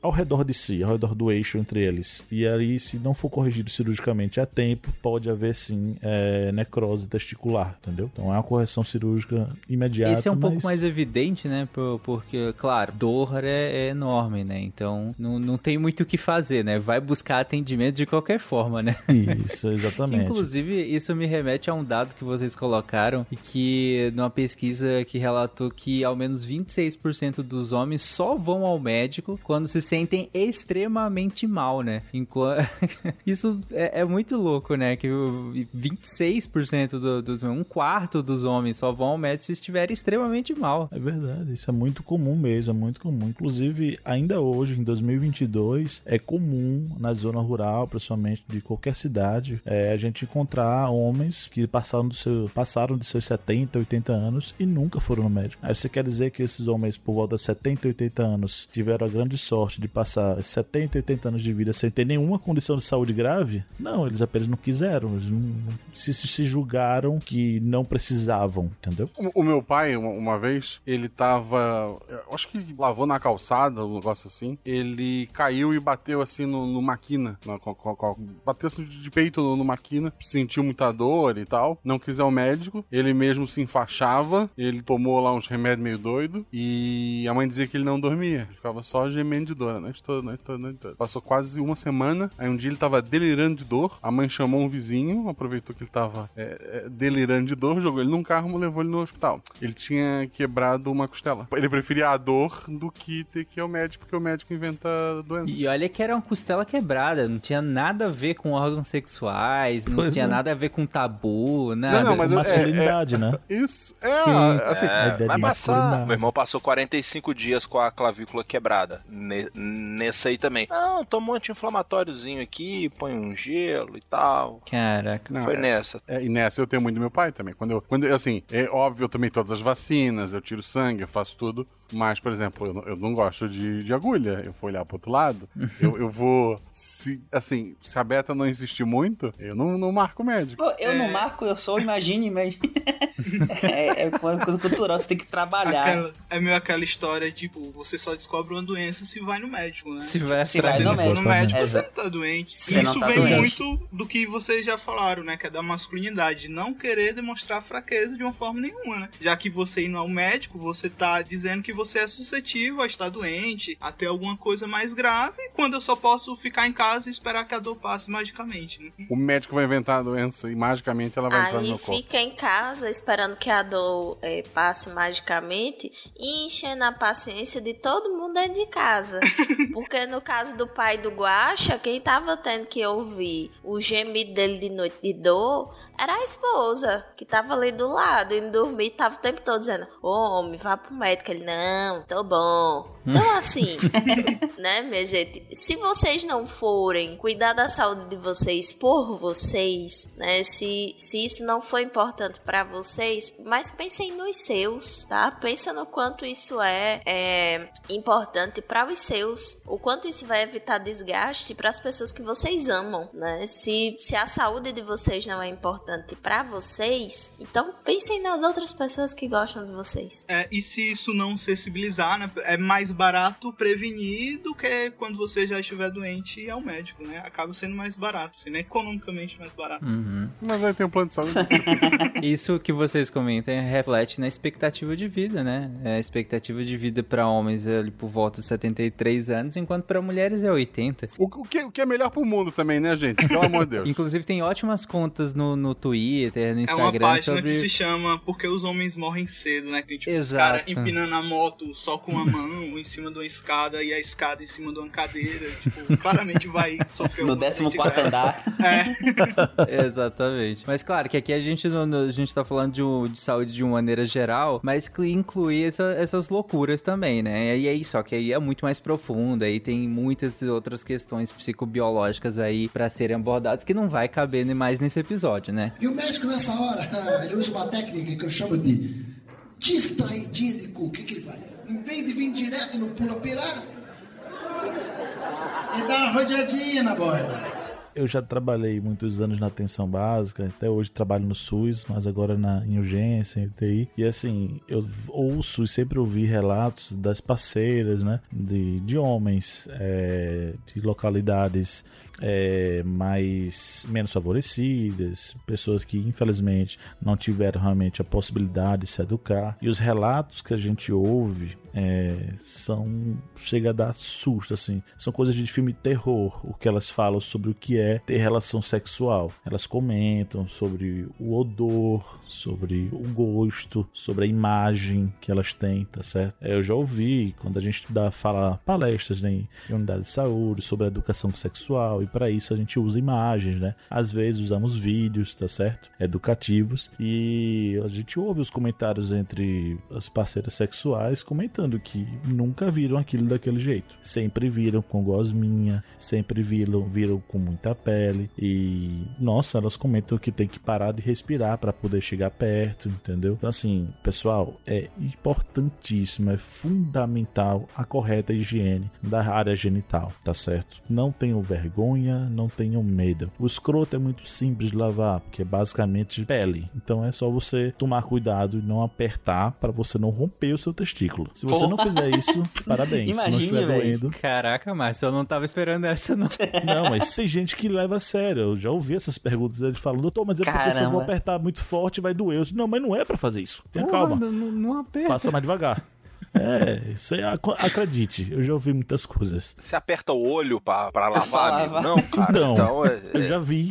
ao redor de si, ao redor do eixo entre eles. E aí, se não for corrigido cirurgicamente a tempo, pode haver sim é, necrose testicular, entendeu? Então é uma correção cirúrgica imediata. Esse é um mas... pouco mais evidente, né? Por- Porque, claro, dor é, é enorme, né? Então não, não tem muito o que fazer, né? Vai buscar atendimento de qualquer forma, né? Isso, exatamente. Inclusive, isso me remete a um dado que vocês colocaram e que numa pesquisa que relatou que ao menos 26% dos homens só vão ao médico quando se sentem extremamente mal, né? Isso é, é muito louco, né? Que o 26% do, dos um quarto dos homens só vão ao médico se estiverem extremamente mal. É verdade, isso é muito comum mesmo, é muito comum. Inclusive, ainda hoje, em 2022, é comum na zona rural, principalmente de qualquer cidade, é, a gente encontrar homens que passaram, do seu, passaram de seus 70, 80 anos e nunca foram no médico. Aí você quer dizer que esses homens, por volta de 70, 80 anos, tiveram a grande sorte de passar 70, 80 anos de vida sem ter nenhuma condição de saúde grave? Não, eles apenas não quiseram, eles não, se, se, julgaram que não precisavam, entendeu? O, o meu pai, uma, uma vez, ele tava. Acho que lavou na calçada, um negócio assim. Ele caiu e bateu assim no, no maquina. na- com- com- com- bateu assim de peito no maquina. Sentiu muita dor e tal. Não quis ir ao médico. Ele mesmo se enfaixava. Ele tomou lá uns remédios meio doido. E a mãe dizia que ele não dormia. Ficava só gemendo de dor. Estou, não não estou. Passou quase uma semana. Aí um dia ele tava delirando de dor. A mãe chamou um vizinho. Aproveitou que ele tava é, é, delirando de dor. Jogou ele num carro e levou ele no hospital. Ele tinha quebrado uma costela. Ele preferia a dor do que ter que ir ao médico, porque o médico inventa doença. E olha que era uma costela quebrada, não tinha nada a ver com órgãos sexuais, não Pois tinha é. nada a ver com tabu, nada. Não, não, mas eu- masculinidade, né? Isso, é, Sim. assim, a É, ideia vai de passar. Meu irmão passou 45 dias com a clavícula quebrada. Ne- nesse aí também. Não, toma um anti-inflamatóriozinho aqui, põe um gelo e tal. Caraca. Não, Foi é- nessa. É, e nessa eu tenho muito do meu pai também. Quando eu, quando eu, assim, é óbvio, eu tomei todas as vacinas, eu tiro sangue, eu faço tudo. Mas, por exemplo, eu, não- eu não gosto de, de agulha. Eu vou olhar pro outro lado. eu, eu vou. Se, assim, se a beta não insistir muito, eu não, não marco o médico. Pô, eu não marco, eu sou, imagine, mas. é, é uma coisa cultural, você tem que trabalhar. Aquela- é meio aquela história, tipo, você só descobre uma doença se vai no médico, né? Se vai Se vai no você for no médico. médico, você não tá doente. Você não isso tá vem doente. muito do que vocês já falaram, né? Que é da masculinidade. Não querer demonstrar fraqueza de uma forma nenhuma, né? Já que você indo ao médico, você tá dizendo que você é suscetível a estar doente, a ter alguma coisa mais grave, quando eu só posso ficar em casa e esperar que a dor passe magicamente, né? O médico vai inventar a doença e magicamente ela vai entrar no Aí meu corpo. fica em casa esperando que a dor eh, passe magicamente e enchendo a paciência de todo mundo dentro de casa. Porque no caso do pai do Guaxa, quem tava tendo que ouvir o gemido dele de noite de dor era a esposa, que tava ali do lado, indo dormir, tava o tempo todo dizendo: Ô homem, vá pro médico. Ele, não, tô bom. Então, assim, né, minha gente? Se vocês não forem cuidar da saúde de vocês por vocês, né? Se, se isso não for importante pra vocês, mas pensem nos seus, tá? Pensa no quanto isso é, é importante para os seus, o quanto isso vai evitar desgaste para as pessoas que vocês amam, né? Se, se a saúde de vocês não é importante pra vocês, então pensem nas outras pessoas que gostam de vocês. É, e se isso não sensibilizar, né? É mais barato prevenir do que quando você já estiver doente e ir ao médico, né? Acaba sendo mais barato, sendo economicamente mais barato. Uhum. Mas aí tem um plano de saúde. Isso que vocês comentam reflete na expectativa de vida, né? É, A expectativa de vida para homens é ali por volta de 73 anos, enquanto para mulheres é 80. o, o que, o que é melhor pro mundo também, né, gente? Pelo amor de Deus. Inclusive tem ótimas contas no, no Twitter, no É uma Instagram página sobre... que se chama Porque os Homens Morrem Cedo, né? Que tem tipo os Exato. caras empinando a moto só com uma mão em cima de uma escada e a escada em cima de uma cadeira. Tipo, claramente vai sofrer No um 14 acidente grave. andar. É. Exatamente. Mas claro que aqui a gente, a gente tá falando de, um- de saúde de uma maneira geral, mas que inclui essa- essas loucuras também, né? E aí, só que aí é muito mais profundo, aí tem muitas outras questões psicobiológicas aí pra serem abordadas que não vai caber mais nesse episódio, né? E o médico nessa hora, ele usa uma técnica que eu chamo de distraidinha de cu. O que, que ele faz? Em vez de vir direto no pula pirata, ele dá uma rodeadinha na borda. Eu já trabalhei muitos anos na atenção básica, até hoje trabalho no SUS, mas agora na, em urgência, em UTI. E assim, eu ouço e sempre ouvi relatos das parceiras, né? De, de homens, é, de localidades é, mais menos favorecidas, pessoas que infelizmente não tiveram realmente a possibilidade de se educar. E os relatos que a gente ouve é, são chega a dar susto assim. São coisas de filme terror o que elas falam sobre o que é ter relação sexual. Elas comentam sobre o odor sobre o gosto sobre a imagem que elas têm tá certo? É, eu já ouvi quando a gente dá fala palestras né, em unidade de saúde sobre a educação sexual e para isso a gente usa imagens né? Às vezes usamos vídeos tá certo? Educativos. E a gente ouve os comentários entre as parceiras sexuais comentando que nunca viram aquilo daquele jeito. Sempre viram com gosminha, sempre viram, viram com muita pele e nossa, elas comentam que tem que parar de respirar para poder chegar perto, entendeu? Então assim, pessoal, é importantíssimo, é fundamental a correta higiene da área genital, tá certo? Não tenham vergonha, não tenham medo. O escroto é muito simples de lavar, porque é basicamente pele. Então é só você tomar cuidado e não apertar para você não romper o seu testículo. Se você não fizer isso, parabéns. Imagine, se não estiver véio. doendo. Caraca, Márcio, eu não tava esperando essa, não. Não, mas tem gente que leva a sério. Eu já ouvi essas perguntas eles falando, doutor, mas é porque se eu vou apertar muito forte vai doer. Eu disse, não, mas não é para fazer isso. Tenha Porra, calma. Não, não aperta. Faça mais devagar. É, isso aí, acredite, eu já ouvi muitas coisas. Você aperta o olho pra, pra lavar, amigo? Não, cara. Não, então, é, eu já vi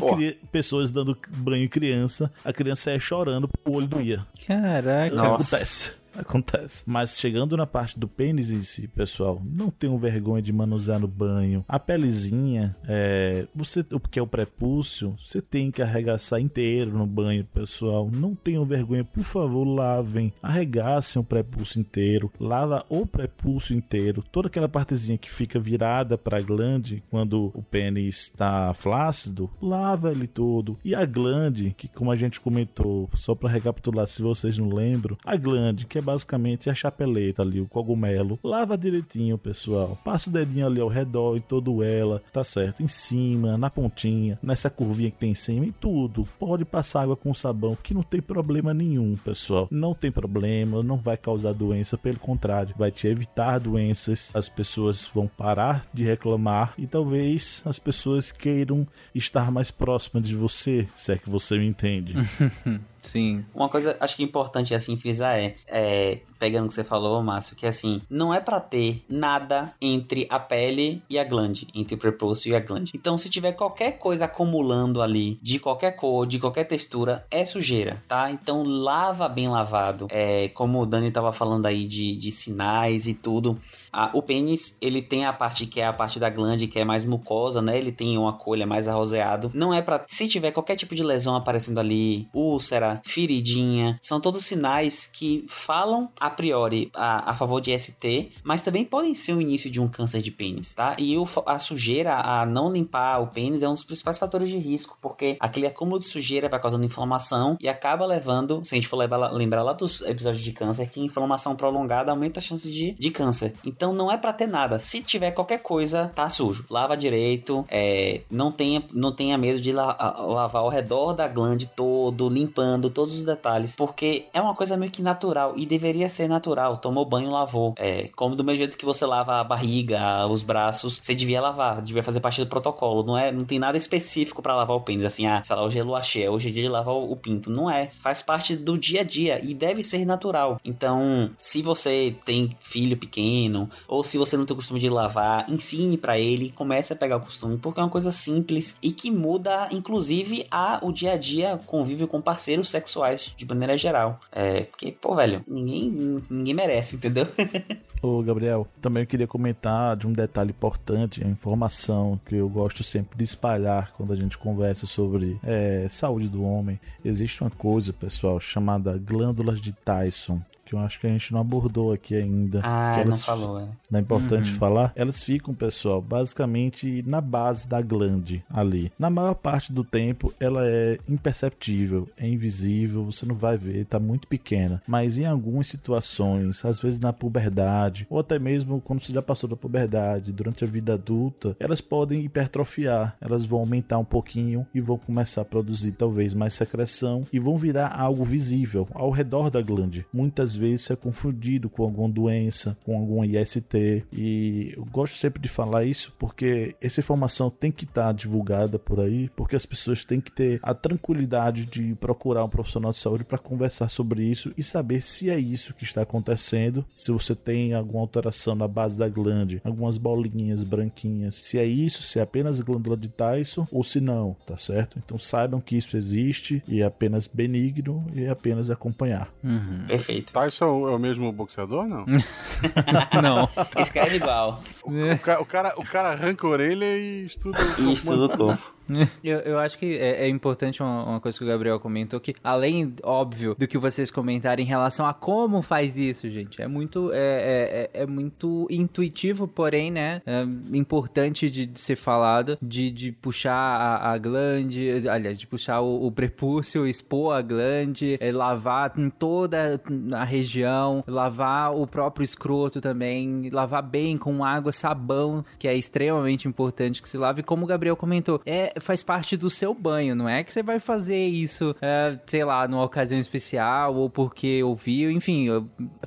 pessoas dando banho em criança, a criança é chorando, o olho doía. Caraca. Acontece. Acontece. Mas chegando na parte do pênis em si, pessoal, não tenham vergonha de manusear no banho. A pelezinha, é, você, o que é o prepúcio, você tem que arregaçar inteiro no banho, pessoal. Não tenham vergonha, por favor, lavem. Arregaçem o prepúcio inteiro. Lava o prepúcio inteiro. Toda aquela partezinha que fica virada para a glande quando o pênis está flácido, lava ele todo. E a glande, que como a gente comentou, só para recapitular se vocês não lembram, a glande que é basicamente a chapeleta ali, o cogumelo. Lava direitinho, pessoal. Passa o dedinho ali ao redor e todo ela, tá certo? Em cima, na pontinha, nessa curvinha que tem em cima e tudo. Pode passar água com sabão, que não tem problema nenhum, pessoal. Não tem problema, não vai causar doença, pelo contrário, vai te evitar doenças. As pessoas vão parar de reclamar e talvez as pessoas queiram estar mais próximas de você, se é que você me entende. Sim. Uma coisa acho que importante assim frisar é, é pegando o que você falou, Márcio, que assim, não é para ter nada entre a pele e a glande, entre o prepúcio e a glande. Então, se tiver qualquer coisa acumulando ali, de qualquer cor, de qualquer textura, é sujeira, tá? Então, lava bem lavado. É, como o Dani tava falando aí de, de sinais e tudo. Ah, o pênis, ele tem a parte que é a parte da glande, que é mais mucosa, né? Ele tem uma colha mais arroseado. Não é para Se tiver qualquer tipo de lesão aparecendo ali, úlcera, feridinha, são todos sinais que falam a priori a, a favor de ST, mas também podem ser o início de um câncer de pênis, tá? E o, a sujeira, a não limpar o pênis é um dos principais fatores de risco, porque aquele acúmulo de sujeira vai causando inflamação e acaba levando, se a gente for lembrar lá dos episódios de câncer, que inflamação prolongada aumenta a chance de, de câncer. Então não é para ter nada. Se tiver qualquer coisa, tá sujo. Lava direito, é, não, tenha, não tenha medo de la, lavar ao redor da glande todo, limpando todos os detalhes, porque é uma coisa meio que natural e deveria ser natural. Tomou banho, lavou. É, como do mesmo jeito que você lava a barriga, os braços, você devia lavar, devia fazer parte do protocolo. Não é, não tem nada específico para lavar o pênis, assim, ah, sei lá, hoje é lua cheia, hoje é dia de lavar o pinto. Não é. Faz parte do dia a dia e deve ser natural. Então, se você tem filho pequeno ou se você não tem o costume de lavar, ensine para ele, comece a pegar o costume, porque é uma coisa simples e que muda, inclusive, a, o dia a dia convívio com parceiros sexuais de maneira geral. É, porque, pô, velho, ninguém, ninguém merece, entendeu? Ô, Gabriel, também eu queria comentar de um detalhe importante, a informação que eu gosto sempre de espalhar quando a gente conversa sobre é, saúde do homem. Existe uma coisa, pessoal, chamada glândulas de Tyson que eu acho que a gente não abordou aqui ainda. Ah, que não elas, falou, né? Não é importante Uhum. falar. Elas ficam, pessoal, basicamente na base da glande ali. Na maior parte do tempo, ela é imperceptível, é invisível, você não vai ver, tá muito pequena. Mas em algumas situações, às vezes na puberdade, ou até mesmo quando você já passou da puberdade, durante a vida adulta, elas podem hipertrofiar, elas vão aumentar um pouquinho e vão começar a produzir talvez mais secreção e vão virar algo visível ao redor da glande. Muitas vezes isso é confundido com alguma doença, com algum IST e eu gosto sempre de falar isso porque essa informação tem que estar divulgada por aí, porque as pessoas têm que ter a tranquilidade de procurar um profissional de saúde para conversar sobre isso e saber se é isso que está acontecendo, se você tem alguma alteração na base da glande, algumas bolinhas branquinhas, se é isso, se é apenas glândula de Tyson ou se não, tá certo? Então saibam que isso existe e é apenas benigno e é apenas acompanhar. Uhum. Perfeito. Tyson é o mesmo boxeador, não? Não. Escreve igual. O, ca- o cara, o cara arranca a orelha e estuda o E estuda o corpo. Eu, eu acho que é, é importante uma, uma coisa que o Gabriel comentou, que além, óbvio, do que vocês comentaram em relação a como faz isso, gente, é muito, é, é, é- é muito intuitivo, porém, né, é importante de, de ser falado, de, de puxar a, a glande, aliás, de puxar o, o prepúcio, expor a glande, é, lavar em toda a região, lavar o próprio escroto também, lavar bem com água, sabão, que é extremamente importante que se lave, como o Gabriel comentou, é faz parte do seu banho, não é que você vai fazer isso, é, sei lá, numa ocasião especial ou porque ouviu, enfim,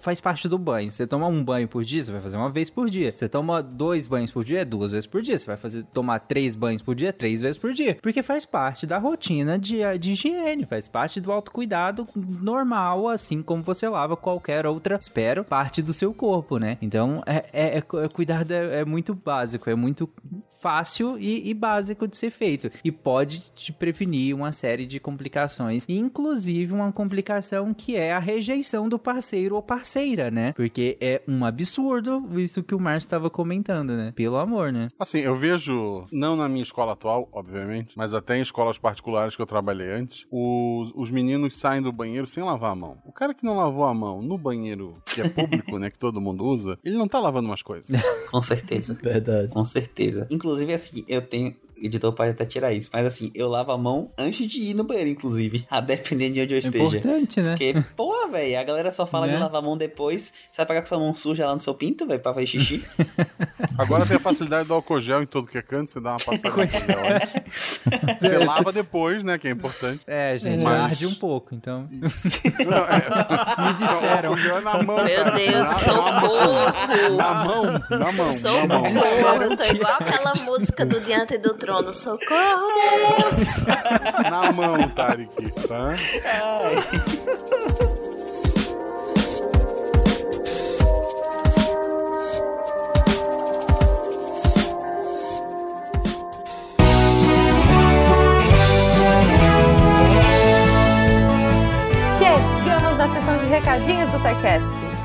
faz parte do banho. Você toma um banho por dia, você vai fazer uma vez por dia. Você toma dois banhos por dia, duas vezes por dia. Você vai fazer tomar três banhos por dia, três vezes por dia, porque faz parte da rotina de, de higiene, faz parte do autocuidado normal, assim como você lava qualquer outra, espero, parte do seu corpo, né? Então, é, é, é- é- cuidado é, é muito básico, é muito fácil e, e básico de ser feito. E pode te prevenir uma série de complicações. Inclusive uma complicação que é a rejeição do parceiro ou parceira, né? Porque é um absurdo isso que o Márcio estava comentando, né? Pelo amor, né? Assim, eu vejo, não na minha escola atual, obviamente, mas até em escolas particulares que eu trabalhei antes, os, os meninos saem do banheiro sem lavar a mão. O cara que não lavou a mão no banheiro, que é público, né, que todo mundo usa, ele não tá lavando umas coisas. Com certeza. Verdade. Com certeza. Inclusive, assim, eu tenho. Editor pode até tirar isso, mas assim, eu lavo a mão antes de ir no banheiro, inclusive. A depender de onde eu É esteja. importante, né? Porque, porra, velho, a galera só fala de Né? lavar a mão depois. Você vai pegar com sua mão suja lá no seu pinto, velho, pra fazer xixi. Agora tem a facilidade do álcool gel em todo que é canto, você dá uma passada antes. Você lava depois, né, que é importante. É, gente, Mas- arde um pouco, então. Não, é- Me disseram. O álcool gel é na mão. Meu Deus, Na- socorro! Na mão, na mão, na mão. Socorro, eu tô igual aquela música do Diante do Trono. Socorro, Deus! Na mão, Tarek, tá? Chegamos na sessão de recadinhos do SciCast.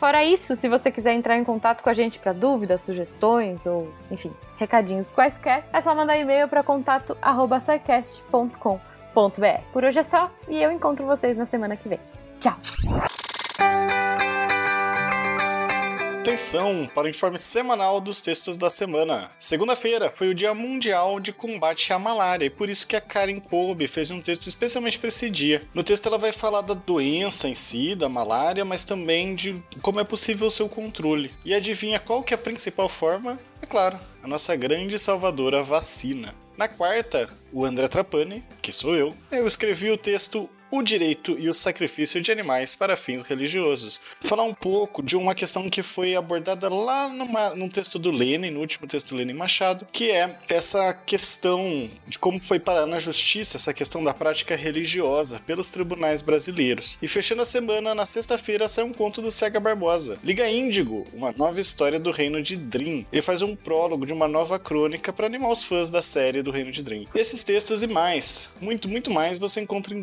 Fora isso, se você quiser entrar em contato com a gente para dúvidas, sugestões ou, enfim, recadinhos quaisquer, é só mandar e-mail para contato@sicast.com.br. Por hoje é só e eu encontro vocês na semana que vem. Tchau. Atenção para o informe semanal dos textos da semana. Segunda-feira foi o Dia Mundial de Combate à Malária e por isso que a Karen Kolbe fez um texto especialmente para esse dia. No texto ela vai falar da doença em si, da malária, mas também de como é possível o seu controle. E adivinha qual que é a principal forma? É claro, a nossa grande salvadora vacina. Na quarta, o André Trapani, que sou eu, eu escrevi o texto o direito e o sacrifício de animais para fins religiosos. Falar um pouco de uma questão que foi abordada lá numa, num texto do Lenin, no último texto do Lenin Machado, que é essa questão de como foi parar na justiça essa questão da prática religiosa pelos tribunais brasileiros. E fechando a semana, na sexta-feira, sai um conto do Cega Barbosa. Liga Índigo, uma nova história do reino de Dream. Ele faz um prólogo de uma nova crônica para animar os fãs da série do reino de Dream. Esses textos e mais, muito, muito mais, você encontra em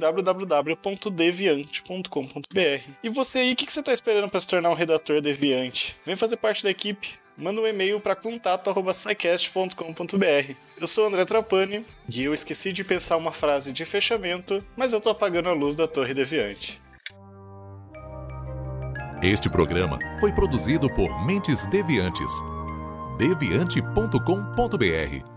www.deviante.com.br. E você aí, o que, que você está esperando para se tornar um redator deviante? Vem fazer parte da equipe manda um e-mail para contato@scicast.com.br. Eu sou o André Trapani e eu esqueci de pensar uma frase de fechamento, mas eu tô apagando a luz da Torre Deviante. Este programa foi produzido por Mentes Deviantes. deviante.com.br.